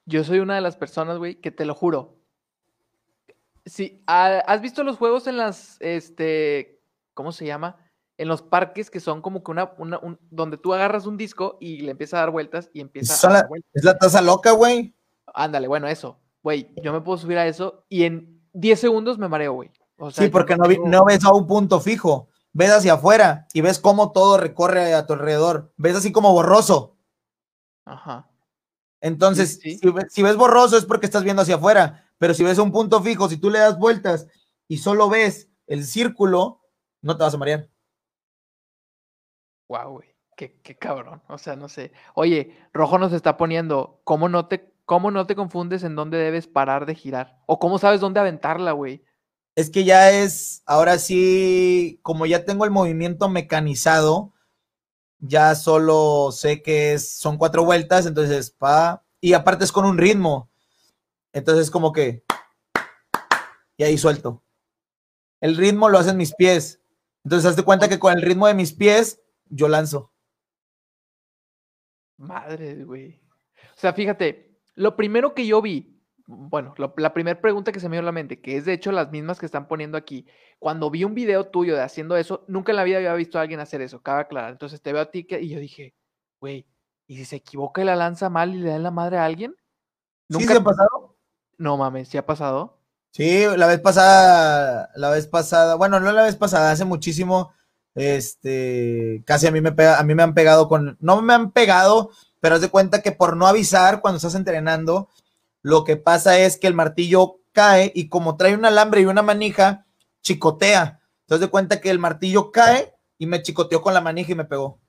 Yo soy una de las personas, güey, que te lo juro. Sí, ¿has visto los juegos en las, este, ¿cómo se llama? en los parques que son como que una, una donde tú agarras un disco y le empieza a dar vueltas y empieza a dar Es la taza loca, güey. Ándale, bueno, eso. Güey, yo me puedo subir a eso y en 10 segundos me mareo, güey. sí, porque no, no ves a un punto fijo, ves hacia afuera y ves cómo todo recorre a tu alrededor, ves así como borroso. Ajá. Entonces, Si, ves borroso es porque estás viendo hacia afuera, pero si ves un punto fijo, si tú le das vueltas y solo ves el círculo, no te vas a marear. Wow, güey. Qué, qué, cabrón. O sea, no sé. Oye, Rojo nos está poniendo, ¿cómo no te, cómo no te confundes en dónde debes parar de girar? ¿O cómo sabes dónde aventarla, güey? Es que ya es, ahora sí, como ya tengo el movimiento mecanizado, ya solo sé que son cuatro vueltas, entonces pa, y aparte es con un ritmo. Entonces como que, y ahí suelto. El ritmo lo hacen mis pies. Entonces hazte cuenta que con el ritmo de mis pies, yo lanzo. Madre, güey. O sea, fíjate, lo primero que yo vi bueno, la primera pregunta que se me dio a la mente, que es de hecho las mismas que están poniendo aquí, cuando vi un video tuyo de haciendo eso, nunca en la vida había visto a alguien hacer eso, cabe aclarar. Entonces te veo a ti y yo dije, güey, ¿y si se equivoca y la lanza mal y le da en la madre a alguien? ¿Nunca ¿Sí ha pasado? No mames, ¿sí ha pasado? Sí, la vez pasada, la vez pasada, bueno, no la vez pasada, hace muchísimo, este, casi a mí me pega, a mí me han pegado con, no me han pegado, pero haz de cuenta que por no avisar cuando estás entrenando, lo que pasa es que el martillo cae y como trae un alambre y una manija, chicotea. Entonces de cuenta que el martillo cae y me chicoteó con la manija y me pegó.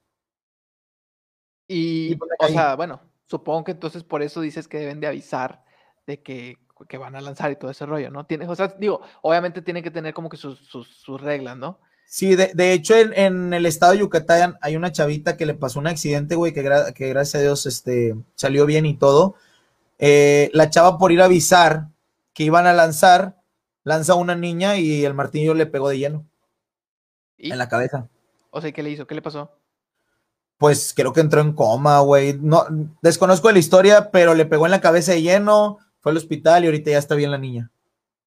Y, pues o sea, bueno, supongo que entonces por eso dices que deben de avisar de que, van a lanzar y todo ese rollo, ¿no? Tiene, o sea, digo, obviamente tienen que tener como que sus, reglas, ¿no? Sí, de, hecho en, el estado de Yucatán hay una chavita que le pasó un accidente, güey, que, que gracias a Dios este, salió bien y todo eh, la chava por ir a avisar que iban a lanzar, lanza a una niña y el martillo le pegó de lleno. En la cabeza. O sea, ¿qué le hizo? ¿Qué le pasó? Pues creo que entró en coma, güey. No, desconozco la historia, pero le pegó en la cabeza de lleno, fue al hospital y ahorita ya está bien la niña.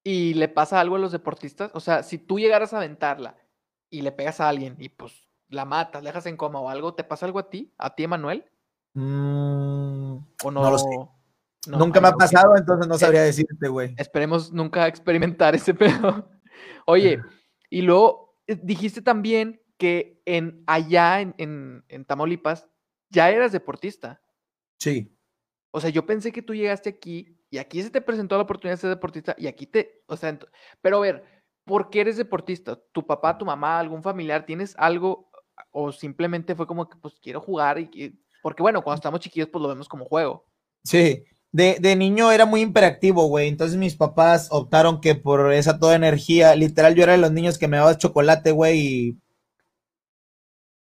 ¿Y le pasa algo a los deportistas? O sea, si tú llegaras a aventarla y le pegas a alguien y pues la matas, la dejas en coma o algo, ¿te pasa algo a ti? ¿A ti, Emanuel? Mm, ¿O no? no lo sé. Nunca me ha pasado, entonces no sabría decirte, güey. Esperemos nunca experimentar ese pedo. Oye, y luego eh, dijiste también que en allá en, Tamaulipas ya eras deportista. Sí. O sea, yo pensé que tú llegaste aquí y aquí se te presentó la oportunidad de ser deportista y aquí te, o sea, pero a ver, ¿por qué eres deportista? ¿Tu papá, tu mamá, algún familiar, tienes algo o simplemente fue como que pues quiero jugar y porque bueno, cuando estamos chiquillos pues lo vemos como juego. Sí, de, niño era muy imperactivo, güey. Entonces mis papás optaron que por esa toda energía, literal, yo era de los niños que me daba chocolate, güey, y,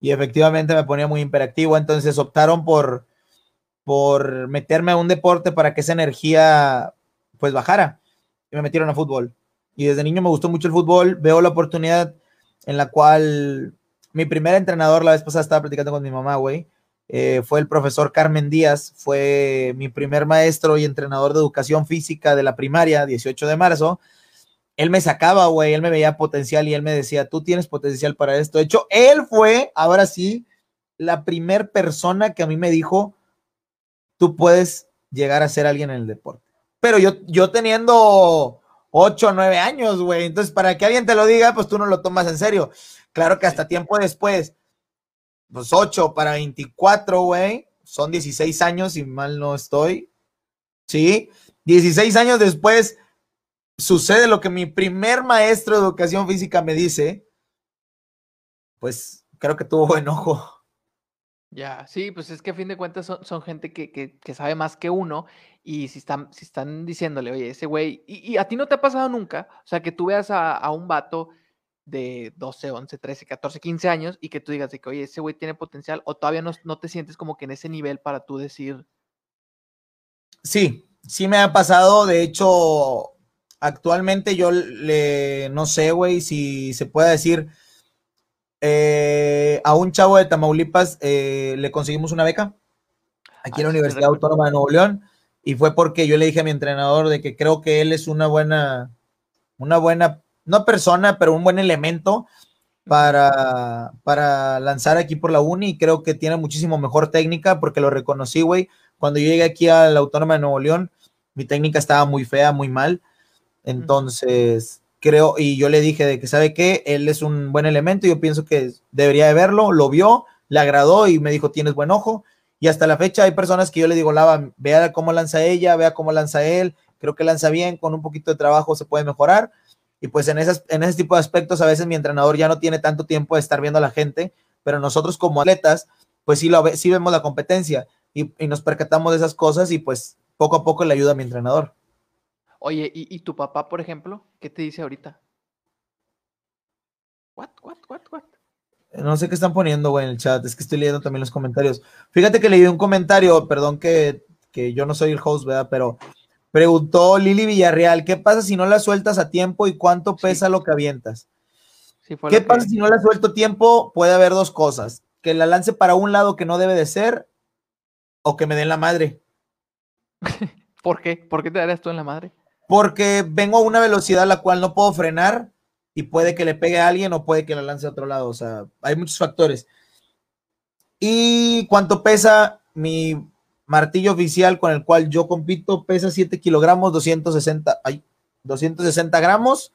y efectivamente me ponía muy imperactivo. Entonces optaron por, por meterme a un deporte para que esa energía pues bajara. Y me metieron a fútbol. Y desde niño me gustó mucho el fútbol. Veo la oportunidad en la cual mi primer entrenador, la vez pasada estaba platicando con mi mamá, güey eh, fue el profesor Carmen Díaz, fue mi primer maestro y entrenador de educación física de la primaria, 18 de marzo. Él me sacaba, güey, él me veía potencial y él me decía, tú tienes potencial para esto. De hecho, él fue, ahora sí, la primer persona que a mí me dijo, tú puedes llegar a ser alguien en el deporte. Pero yo, yo teniendo 8 o 9 años, güey, entonces para que alguien te lo diga, pues tú no lo tomas en serio. Claro que hasta tiempo después pues 8 para 24, güey. Son 16 años, si mal no estoy. Sí, 16 años después sucede lo que mi primer maestro de educación física me dice. Pues creo que tuvo enojo. Ya, sí, pues es que a fin de cuentas son, gente que, sabe más que uno y si están, si están diciéndole, oye, ese güey, y, a ti no te ha pasado nunca, o sea, que tú veas a, a un vato de 12, 11, 13, 14, 15 años y que tú digas de que, oye, ese güey tiene potencial o todavía no, no te sientes como que en ese nivel para tú decir. Sí, sí me ha pasado. De hecho, actualmente yo le, no sé, güey, si se puede decir, eh, a un chavo de Tamaulipas eh, le conseguimos una beca aquí en la Universidad Autónoma de Nuevo León y fue porque yo le dije a mi entrenador de que creo que él es una buena, una buena no persona, pero un buen elemento para, para lanzar aquí por la uni y creo que tiene muchísimo mejor técnica porque lo reconocí, güey. Cuando yo llegué aquí a la Autónoma de Nuevo León, mi técnica estaba muy fea, muy mal. Entonces, creo, y yo le dije de que, ¿sabe qué? Él es un buen elemento, yo pienso que debería de verlo, lo vio, le agradó y me dijo, tienes buen ojo. Y hasta la fecha hay personas que yo le digo, Lava, vea cómo lanza ella, vea cómo lanza él, creo que lanza bien, con un poquito de trabajo se puede mejorar. Y pues en, esas, en ese tipo de aspectos a veces mi entrenador ya no tiene tanto tiempo de estar viendo a la gente, pero nosotros como atletas, pues sí, lo, sí vemos la competencia y, nos percatamos de esas cosas y pues poco a poco le ayuda a mi entrenador. Oye, ¿y, tu papá, por ejemplo, qué te dice ahorita? What, what, what, what? No sé qué están poniendo, güey, en el chat. Es que estoy leyendo también los comentarios. Fíjate que leí un comentario, perdón que, que yo no soy el host, ¿verdad? Pero preguntó Lili Villarreal, ¿qué pasa si no la sueltas a tiempo y cuánto pesa lo que avientas? ¿Qué pasa si no la suelto a tiempo? Puede haber dos cosas. Que la lance para un lado que no debe de ser o que me den la madre. ¿Por qué? ¿Por qué te darías tú en la madre? Porque vengo a una velocidad a la cual no puedo frenar y puede que le pegue a alguien o puede que la lance a otro lado. O sea, hay muchos factores. ¿Y cuánto pesa mi martillo oficial con el cual yo compito? Pesa 7 kilogramos, 260, ay, 260 gramos.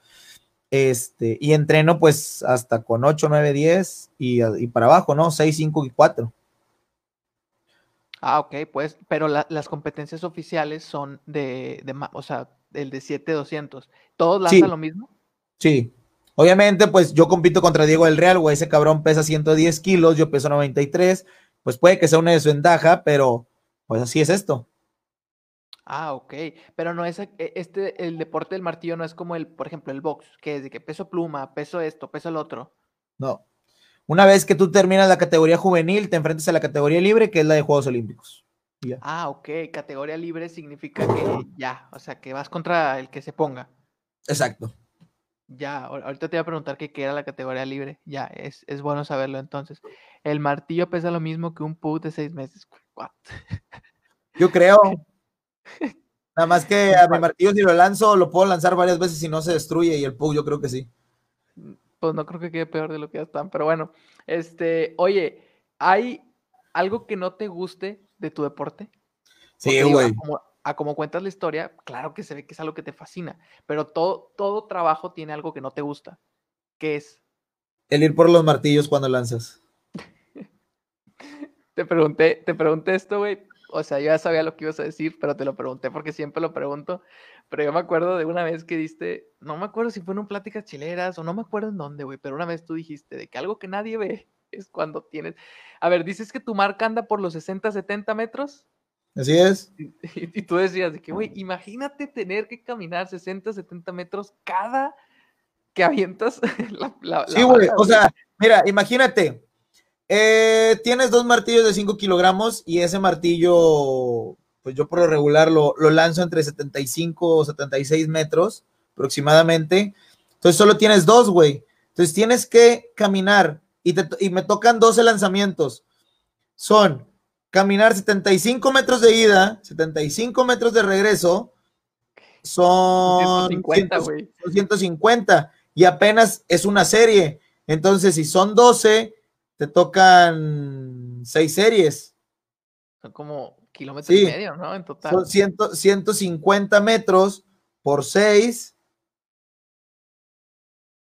Este, y entreno pues hasta con 8, 9, 10 y, y para abajo, ¿no? 6, 5 y 4. Ah, ok, pues, pero las competencias oficiales son de, de, o sea, el de 7200. ¿Todos lanzan lo mismo? Sí. Obviamente, pues yo compito contra Diego del Real, güey, ese cabrón pesa 110 kilos, yo peso 93, pues puede que sea una desventaja, pero pues así es esto. Ah, ok. Pero no es e, este, el deporte del martillo no es como el, por ejemplo, el box, que es de que peso pluma, peso esto, peso el otro. No. Una vez que tú terminas la categoría juvenil, te enfrentas a la categoría libre, que es la de Juegos Olímpicos. Ah, ok. Categoría libre significa que ya, o sea, que vas contra el que se ponga. Exacto. Ya, ahorita te voy a preguntar qué era la categoría libre. Ya, es, bueno saberlo entonces. El martillo pesa lo mismo que un put de seis meses. Yo creo. Nada más que a mi martillo si lo lanzo, lo puedo lanzar varias veces y no se destruye y el pug yo creo que sí pues no creo que quede peor de lo que ya están. Pero bueno, este, oye, ¿hay algo que no te guste de tu deporte? Sí, güey. A, como cuentas la historia, claro que se ve que es algo que te fascina, pero todo, todo trabajo tiene algo que no te gusta. ¿Qué es? El ir por los martillos cuando lanzas. Te pregunté, te pregunté esto, güey. O sea, yo ya sabía lo que ibas a decir, pero te lo pregunté porque siempre lo pregunto. Pero yo me acuerdo de una vez que diste, no me acuerdo si fue en un pláticas chileras o no me acuerdo en dónde, güey, pero una vez tú dijiste de que algo que nadie ve es cuando tienes. A ver, dices que tu marca anda por los 60, 70 metros. Así es. Y, tú decías de que, güey, imagínate tener que caminar 60, 70 metros cada que avientas la. sí, güey, o sea, mira, imagínate. Eh, tienes dos martillos de 5 kilogramos y ese martillo pues yo por lo regular lo, lanzo entre 75 o 76 metros aproximadamente. Entonces solo tienes dos, güey. Entonces tienes que caminar y, y me tocan 12 lanzamientos. Son caminar 75 metros de ida, 75 metros de regreso. Son 150, 150 y apenas es una serie. Entonces, si son 12, te tocan 6 series. Son como kilómetros y medio, ¿no? En total. Son 150 metros por 6.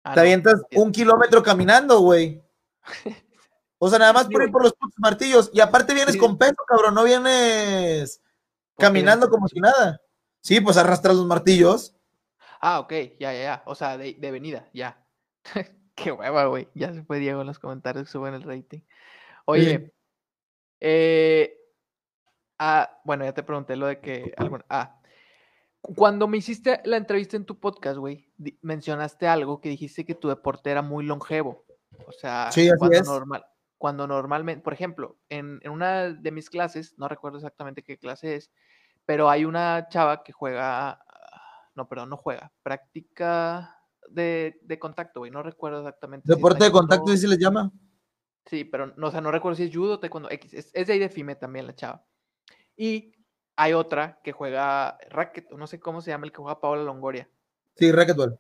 Ah, te avientas un kilómetro caminando, güey. O sea, nada más por ir por los martillos. Y aparte vienes con peso, cabrón. No vienes caminando como si nada. Sí, pues arrastras los martillos. Ah, ok, ya, ya, ya. O sea, de, de venida, ya. Qué hueva, güey. Ya se fue Diego en los comentarios, suben el rating. Oye, eh, Ah, bueno, ya te pregunté lo de que. ah, cuando me hiciste la entrevista en tu podcast, güey, mencionaste algo que dijiste que tu deporte era muy longevo. O sea, cuando, Normal, cuando normalmente, por ejemplo, en, una de mis clases, no recuerdo exactamente qué clase es, pero hay una chava que juega, no, perdón, no juega, práctica de, contacto, güey, no recuerdo exactamente. ¿Deporte de contacto, si se les llama? Sí, pero no, o sea, no recuerdo si es judo, taekwondo, X, es, es de ahí de FIME también la chava. Y hay otra que juega racket, no sé cómo se llama el que juega Paola Longoria. Sí, racquetball.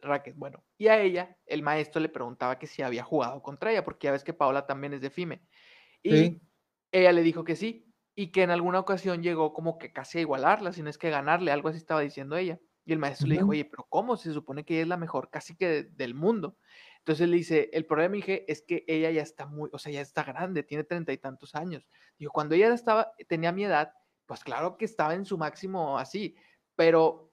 Racket, bueno. Y a ella, el maestro le preguntaba que si había jugado contra ella, porque ya ves que Paola también es de FIME. Y ella le dijo que sí, y que en alguna ocasión llegó como que casi a igualarla, si no es que ganarle, algo así estaba diciendo ella. Y el maestro le dijo, oye, pero ¿cómo? Se supone que ella es la mejor, casi que del mundo. Entonces le dice, el problema, dije, es que ella ya está muy, o sea, ya está grande, tiene treinta y tantos años. Dijo, cuando ella estaba, tenía mi edad, pues claro que estaba en su máximo así, pero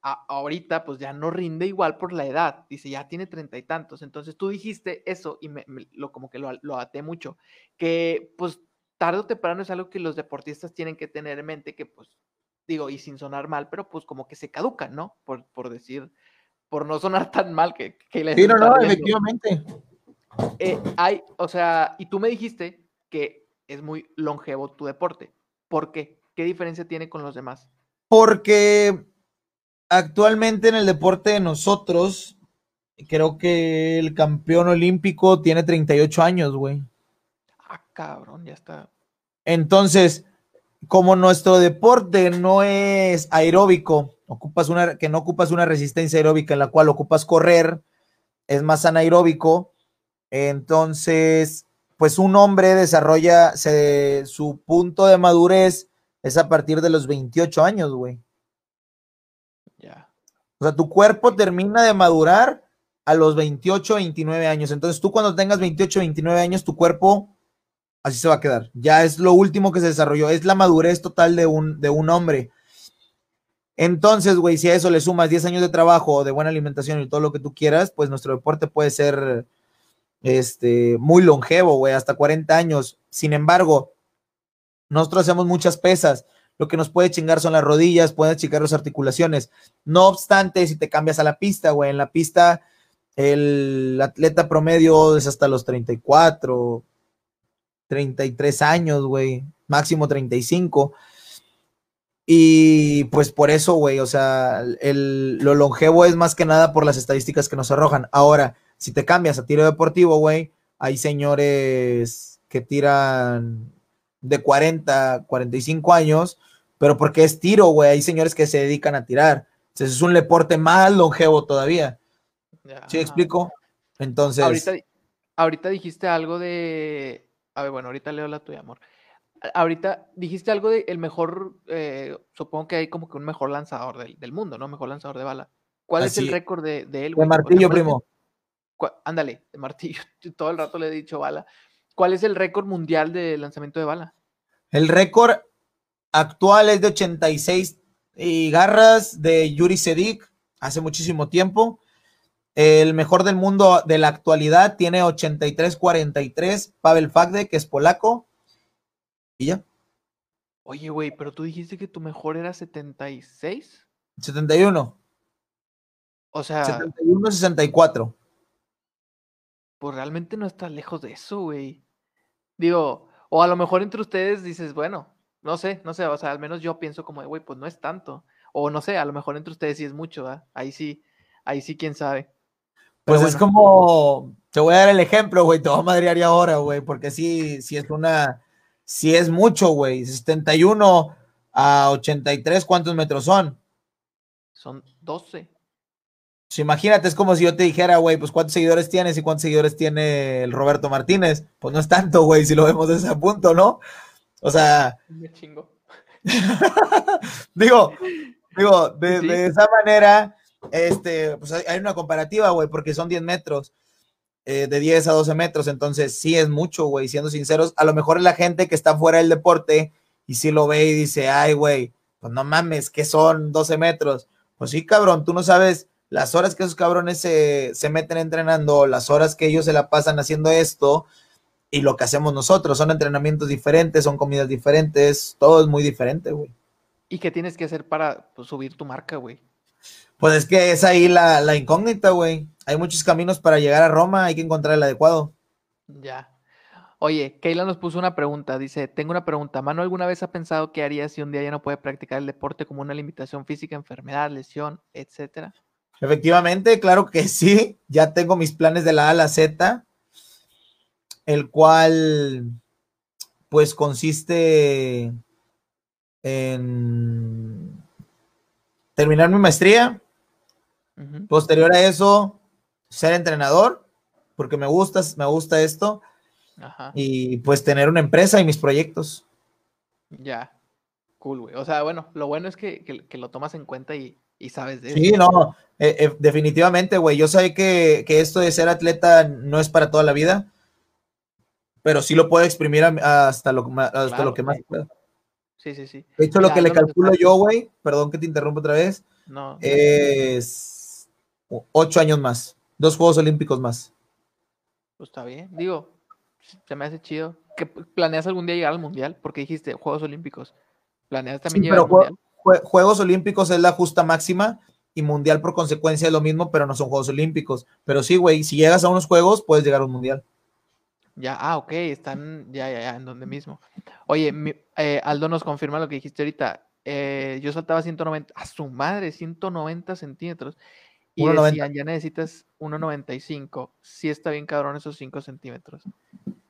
ahorita pues ya no rinde igual por la edad, dice, ya tiene treinta y tantos. Entonces tú dijiste eso y me, lo como que lo, lo até mucho, que pues tarde o temprano es algo que los deportistas tienen que tener en mente, que pues digo, y sin sonar mal, pero pues como que se caducan, ¿no? Por, por decir, por no sonar tan mal que, que les Sí, no, no, efectivamente. Eh, hay, o sea, y tú me dijiste que es muy longevo tu deporte. ¿Por qué? ¿Qué diferencia tiene con los demás? Porque actualmente en el deporte de nosotros, creo que el campeón olímpico tiene 38 años, güey. Ah, cabrón, ya está. Entonces, como nuestro deporte no es aeróbico, ocupas una, que no ocupas una resistencia aeróbica en la cual ocupas correr, es más anaeróbico, entonces, pues un hombre desarrolla su punto de madurez es a partir de los 28 años, güey. Ya. O sea, tu cuerpo termina de madurar a los 28, 29 años. Entonces, tú cuando tengas 28, 29 años, tu cuerpo así se va a quedar. Ya es lo último que se desarrolló, es la madurez total de un, de un hombre. Entonces, güey, si a eso le sumas 10 años de trabajo, de buena alimentación y todo lo que tú quieras, pues nuestro deporte puede ser este, muy longevo, güey, hasta 40 años. Sin embargo, nosotros hacemos muchas pesas. Lo que nos puede chingar son las rodillas, pueden chingar las articulaciones. No obstante, si te cambias a la pista, güey, en la pista el atleta promedio es hasta los 34, 33 años, güey, máximo 35. Y pues por eso, güey, o sea, el, lo longevo es más que nada por las estadísticas que nos arrojan. Ahora, si te cambias a tiro deportivo, güey, hay señores que tiran de 40, 45 años, pero porque es tiro, güey, hay señores que se dedican a tirar. Entonces es un deporte más longevo todavía. ¿Sí explico? Entonces. Ahorita, ahorita dijiste algo de a ver, bueno, ahorita leo la tuya, amor. Ahorita dijiste algo de el mejor, eh, supongo que hay como que un mejor lanzador del, mundo, ¿no? Mejor lanzador de bala. ¿Cuál es el récord de, de él? De martillo, primo. ándale, de martillo. Todo el rato le he dicho bala. ¿Cuál es el récord mundial de lanzamiento de bala? El récord actual es de 86 y garras de Yuri Sedik hace muchísimo tiempo. El mejor del mundo de la actualidad tiene 83-43. Pavel Fagde, que es polaco. Y ya. Oye, güey, pero tú dijiste que tu mejor era 76. 71. O sea. 71-64. Pues realmente no está lejos de eso, güey. Digo, o a lo mejor entre ustedes dices, bueno, no sé, no sé, o sea, al menos yo pienso como, güey, pues no es tanto. O no sé, a lo mejor entre ustedes sí es mucho, ¿verdad? Ahí sí, ahí sí, quién sabe. Pues es como, te voy a dar el ejemplo, güey, te voy a madrear ahora, güey, porque sí, sí es una, sí es mucho, güey, 71 a 83, ¿cuántos metros son? Son 12. Pues imagínate, es como si yo te dijera, güey, pues cuántos seguidores tienes y cuántos seguidores tiene el Roberto Martínez. Pues no es tanto, güey, si lo vemos desde ese punto, ¿no? O sea. Me chingo. digo, digo, de, de, esa manera, este, pues hay, una comparativa, güey, porque son 10 metros, eh, de 10 a 12 metros, entonces sí es mucho, güey, siendo sinceros, a lo mejor la gente que está fuera del deporte y si lo ve y dice, ay, güey, pues no mames, que son 12 metros, pues sí, cabrón, tú no sabes las horas que esos cabrones se, se meten entrenando, las horas que ellos se la pasan haciendo esto y lo que hacemos nosotros, son entrenamientos diferentes, son comidas diferentes, todo es muy diferente, güey. ¿Y qué tienes que hacer para pues, subir tu marca, güey? Pues es que es ahí la, incógnita, güey. Hay muchos caminos para llegar a Roma, hay que encontrar el adecuado. Ya. Oye, Keila nos puso una pregunta. Dice: Tengo una pregunta. ¿Mano alguna vez ha pensado qué haría si un día ya no puede practicar el deporte como una limitación física, enfermedad, lesión, etcétera? Efectivamente, claro que sí. Ya tengo mis planes de la A a la Z, el cual, pues, consiste en terminar mi maestría, Posterior a eso, ser entrenador, porque me gusta, me gusta esto. Y pues tener una empresa y mis proyectos. Ya, cool, güey. O sea, bueno, lo bueno es que, lo tomas en cuenta y, y sabes de Sí, no, eh, eh, definitivamente, güey. Yo sé que, que, esto de ser atleta no es para toda la vida, pero sí lo puedo exprimir hasta, lo, hasta lo que más pueda. Sí, sí, sí. De hecho, lo que le calculo yo, güey, perdón que te interrumpa otra vez, no. es ocho años más, dos Juegos Olímpicos más. Pues está bien, digo, se me hace chido. ¿Que ¿Planeas algún día llegar al Mundial? Porque dijiste Juegos Olímpicos. ¿Planeas también llegar al Mundial? Juegos Olímpicos es la justa máxima y Mundial por consecuencia es lo mismo, pero no son Juegos Olímpicos. Pero sí, güey, si llegas a unos Juegos, puedes llegar a un Mundial. Ya, ah, ok, están ya, ya, ya, en donde mismo. Oye, eh, Aldo nos confirma lo que dijiste ahorita. Eh, yo saltaba 190, a su madre, 190 centímetros. Y decían, ya necesitas 1,95. Sí está bien cabrón esos 5 centímetros.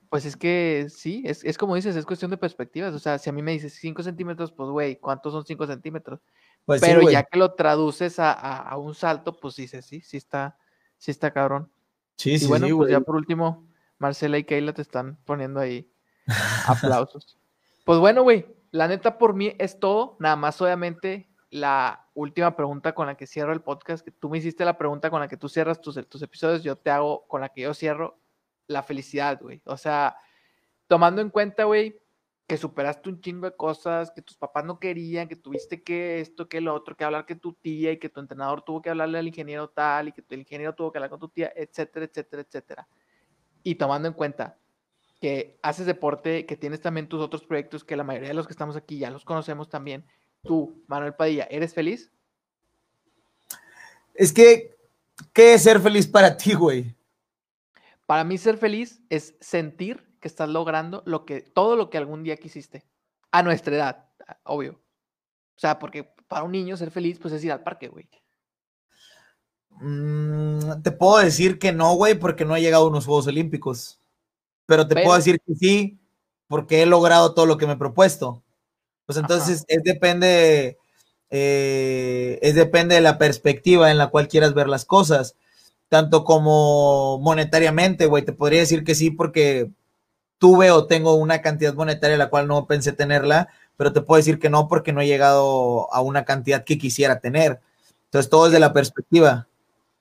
Pues es que sí, es, es, como dices, es cuestión de perspectivas. O sea, si a mí me dices 5 centímetros, pues güey, ¿cuántos son 5 centímetros? Pues Pero ya que lo traduces a, a, un salto, pues dices, sí, sí está, sí está cabrón. Sí, sí, bueno, pues ya por último, Marcela y Keila te están poniendo ahí aplausos. pues bueno, güey, la neta por mí es todo. Nada más, obviamente, la última pregunta con la que cierro el podcast, que tú me hiciste la pregunta con la que tú cierras tus, tus episodios, yo te hago con la que yo cierro la felicidad, güey. O sea, tomando en cuenta, güey, que superaste un chingo de cosas, que tus papás no querían, que tuviste que esto, que lo otro, que hablar que tu tía y que tu entrenador tuvo que hablarle al ingeniero tal y que el ingeniero tuvo que hablar con tu tía, etcétera, etcétera, etcétera. Y tomando en cuenta que haces deporte, que tienes también tus otros proyectos, que la mayoría de los que estamos aquí ya los conocemos también, tú, Manuel Padilla, ¿eres feliz? Es que, ¿qué es ser feliz para ti, güey? Para mí ser feliz es sentir que estás logrando lo que, todo lo que algún día quisiste. A nuestra edad, obvio. O sea, porque para un niño ser feliz, pues es ir al parque, güey. Mm, te puedo decir que no, güey, porque no he llegado a unos Juegos Olímpicos. Pero te puedo decir que sí, porque he logrado todo lo que me he propuesto. Pues entonces es depende, eh, es depende de la perspectiva en la cual quieras ver las cosas, tanto como monetariamente, güey, te podría decir que sí porque tuve o tengo una cantidad monetaria la cual no pensé tenerla, pero te puedo decir que no porque no he llegado a una cantidad que quisiera tener. Entonces todo es de la perspectiva.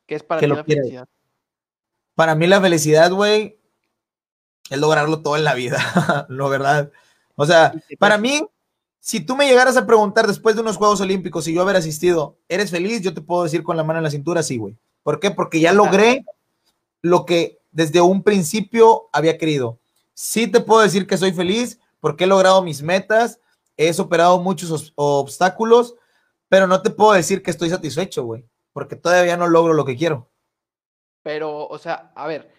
¿Qué es para ti la felicidad? Para mí la felicidad, güey, es lograrlo todo en la vida, lo verdad. O sea, para mí, si tú me llegaras a preguntar después de unos Juegos Olímpicos y yo haber asistido, ¿eres feliz? Yo te puedo decir con la mano en la cintura, sí, güey. ¿Por qué? Porque ya logré lo que desde un principio había querido. Sí te puedo decir que soy feliz porque he logrado mis metas, he superado muchos obstáculos, pero no te puedo decir que estoy satisfecho, güey, porque todavía no logro lo que quiero. Pero, o sea, a ver,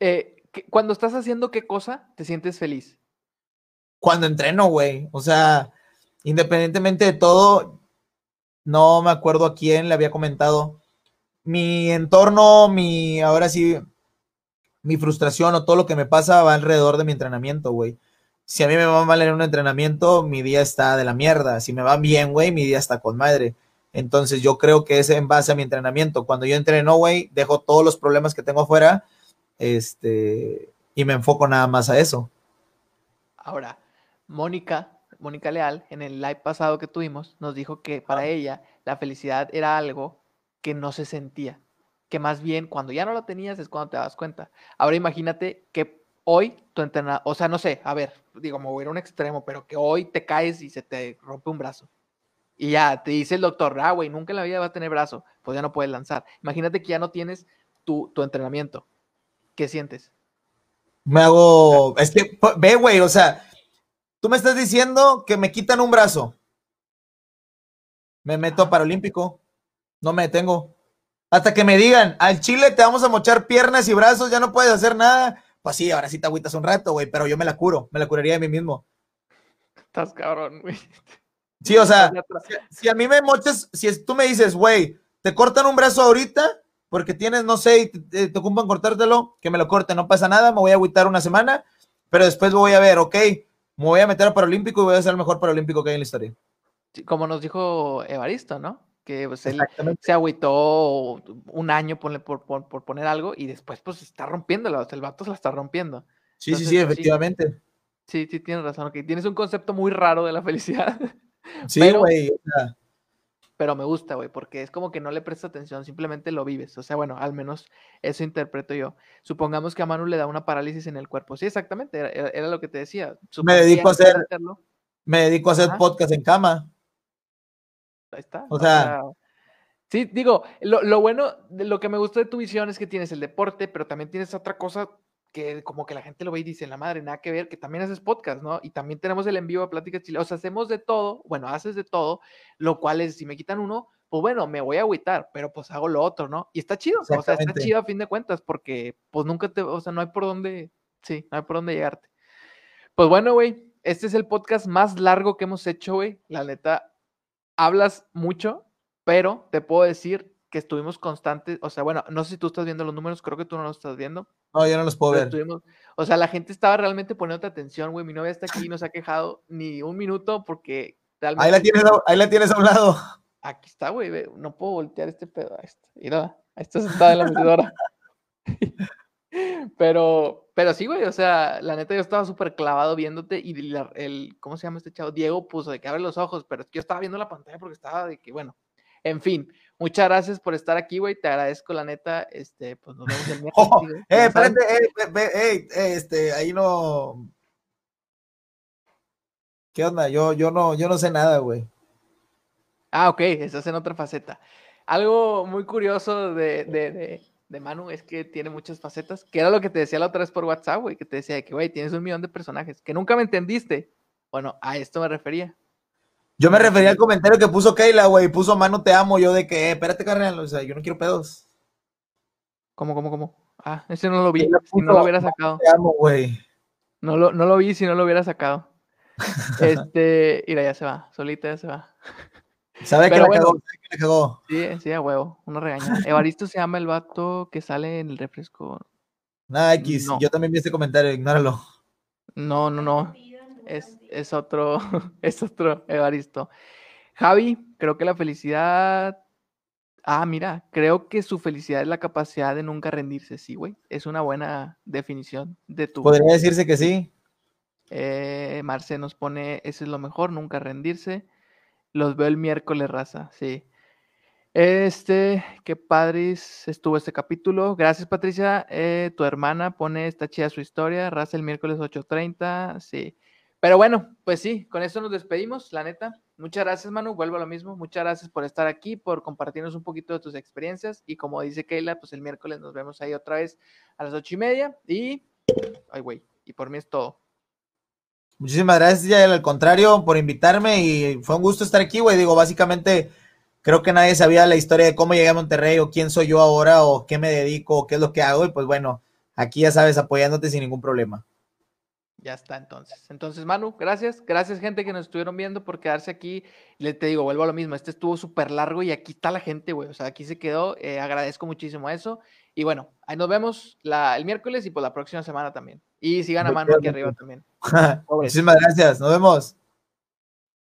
eh, cuando estás haciendo qué cosa, te sientes feliz cuando entreno, güey. O sea, independientemente de todo, no me acuerdo a quién le había comentado. Mi entorno, mi, ahora sí, mi frustración o todo lo que me pasa va alrededor de mi entrenamiento, güey. Si a mí me va mal en un entrenamiento, mi día está de la mierda. Si me va bien, güey, mi día está con madre. Entonces yo creo que es en base a mi entrenamiento. Cuando yo entreno, güey, dejo todos los problemas que tengo afuera, este, y me enfoco nada más a eso. Ahora, Mónica, Mónica Leal, en el live pasado que tuvimos, nos dijo que para ella la felicidad era algo que no se sentía, que más bien cuando ya no lo tenías es cuando te das cuenta. Ahora imagínate que hoy tu entrenador, o sea, no sé, a ver, digo, me voy a ir a un extremo, pero que hoy te caes y se te rompe un brazo. Y ya te dice el doctor, ah, güey, nunca en la vida va a tener brazo, pues ya no puedes lanzar. Imagínate que ya no tienes tu, tu entrenamiento. ¿Qué sientes? Me hago, es que, ve, güey, o sea, Tú me estás diciendo que me quitan un brazo. Me meto a Paralímpico. No me detengo. Hasta que me digan, al Chile te vamos a mochar piernas y brazos, ya no puedes hacer nada. Pues sí, ahora sí te agüitas un rato, güey, pero yo me la curo, me la curaría de mí mismo. Estás cabrón, güey. Sí, o sea, si, a mí me mochas, si tú me dices, güey, te cortan un brazo ahorita porque tienes, no sé, y te, te, ocupan cortártelo, que me lo corte, no pasa nada, me voy a agüitar una semana, pero después voy a ver, ok, me voy a meter a Paralímpico y voy a ser el mejor Paralímpico que hay en la historia. como nos dijo Evaristo, ¿no? Que pues, él se agüitó un año por, por, poner algo y después pues está rompiendo, el vato se la está rompiendo. Sí, sí, sí, efectivamente. Sí, sí, tienes razón. Okay. Tienes un concepto muy raro de la felicidad. Sí, güey. pero me gusta, güey, porque es como que no le prestas atención, simplemente lo vives. O sea, bueno, al menos eso interpreto yo. Supongamos que a Manu le da una parálisis en el cuerpo. Sí, exactamente, era, lo que te decía. me dedico a hacer, me dedico a hacer podcast en cama. Ahí está. O sea, sí, digo, lo, lo bueno, lo que me gustó de tu visión es que tienes el deporte, pero también tienes otra cosa que como que la gente lo ve y dice, la madre, nada que ver, que también haces podcast, ¿no? Y también tenemos el envío de Pláticas Chile, o sea, hacemos de todo, bueno, haces de todo, lo cual es, si me quitan uno, pues bueno, me voy a agüitar, pero pues hago lo otro, ¿no? Y está chido, o sea, está chido a fin de cuentas, porque pues nunca te, o sea, no hay por dónde, sí, no hay por dónde llegarte. Pues bueno, güey, este es el podcast más largo que hemos hecho, güey, la neta, hablas mucho, pero te puedo decir que estuvimos constantes, o sea, bueno, no sé si tú estás viendo los números, creo que tú no los estás viendo. No, yo no los puedo ver. o sea, la gente estaba realmente poniendo atención, güey, mi novia está aquí y no se ha quejado ni un minuto porque realmente... Ahí la tienes, ahí la tienes a un lado. Aquí está, güey, no puedo voltear este pedo. Mira, ahí está sentada en la metedora. pero, pero sí, güey, o sea, la neta yo estaba súper clavado viéndote y el, ¿cómo se llama este chavo? Diego puso de que abre los ojos, pero yo estaba viendo la pantalla porque estaba de que, bueno, en fin, muchas gracias por estar aquí, güey. Te agradezco, la neta. Este, pues nos vemos el miércoles. Oh, eh, espérate, eh, eh, este, ahí no. ¿Qué onda? Yo, yo no, yo no sé nada, güey. Ah, ok, estás en otra faceta. Algo muy curioso de, de, de, Manu es que tiene muchas facetas, que era lo que te decía la otra vez por WhatsApp, güey, que te decía que, güey, tienes un millón de personajes, que nunca me entendiste. Bueno, a esto me refería. Yo me refería al comentario que puso Keila, güey. Puso mano te amo. Yo de que, eh, espérate, carnal. O sea, yo no quiero pedos. ¿Cómo, cómo, cómo? Ah, ese no lo vi. si no lo hubiera sacado. Te amo, güey. No lo, no lo vi si no lo hubiera sacado. este, mira, ya se va. Solita ya se va. ¿Sabe que, la cagó, que la cagó? Sí, sí, a huevo. Uno regaña. Evaristo se llama el vato que sale en el refresco. Nada, X. Yo también vi ese comentario. Ignóralo. No, no, no es, otro, es otro Evaristo. Javi, creo que la felicidad. Ah, mira, creo que su felicidad es la capacidad de nunca rendirse, sí, güey. Es una buena definición de tu. Podría decirse que sí. Eh, Marce nos pone, ese es lo mejor, nunca rendirse. Los veo el miércoles, raza, sí. Este, qué padres estuvo este capítulo. Gracias, Patricia. Eh, tu hermana pone, esta chida su historia. Raza el miércoles 8.30, sí. Pero bueno, pues sí, con eso nos despedimos, la neta. Muchas gracias, Manu. Vuelvo a lo mismo. Muchas gracias por estar aquí, por compartirnos un poquito de tus experiencias. Y como dice Keila, pues el miércoles nos vemos ahí otra vez a las ocho y media. Y. Ay, güey. Y por mí es todo. Muchísimas gracias, ya al contrario, por invitarme. Y fue un gusto estar aquí, güey. Digo, básicamente, creo que nadie sabía la historia de cómo llegué a Monterrey, o quién soy yo ahora, o qué me dedico, o qué es lo que hago. Y pues bueno, aquí ya sabes, apoyándote sin ningún problema. Ya está entonces. Entonces, Manu, gracias. Gracias, gente que nos estuvieron viendo por quedarse aquí. Le te digo, vuelvo a lo mismo. Este estuvo súper largo y aquí está la gente, güey. O sea, aquí se quedó. Eh, agradezco muchísimo eso. Y bueno, ahí nos vemos la, el miércoles y por la próxima semana también. Y sigan a Manu aquí arriba también. Muchísimas gracias. Nos vemos.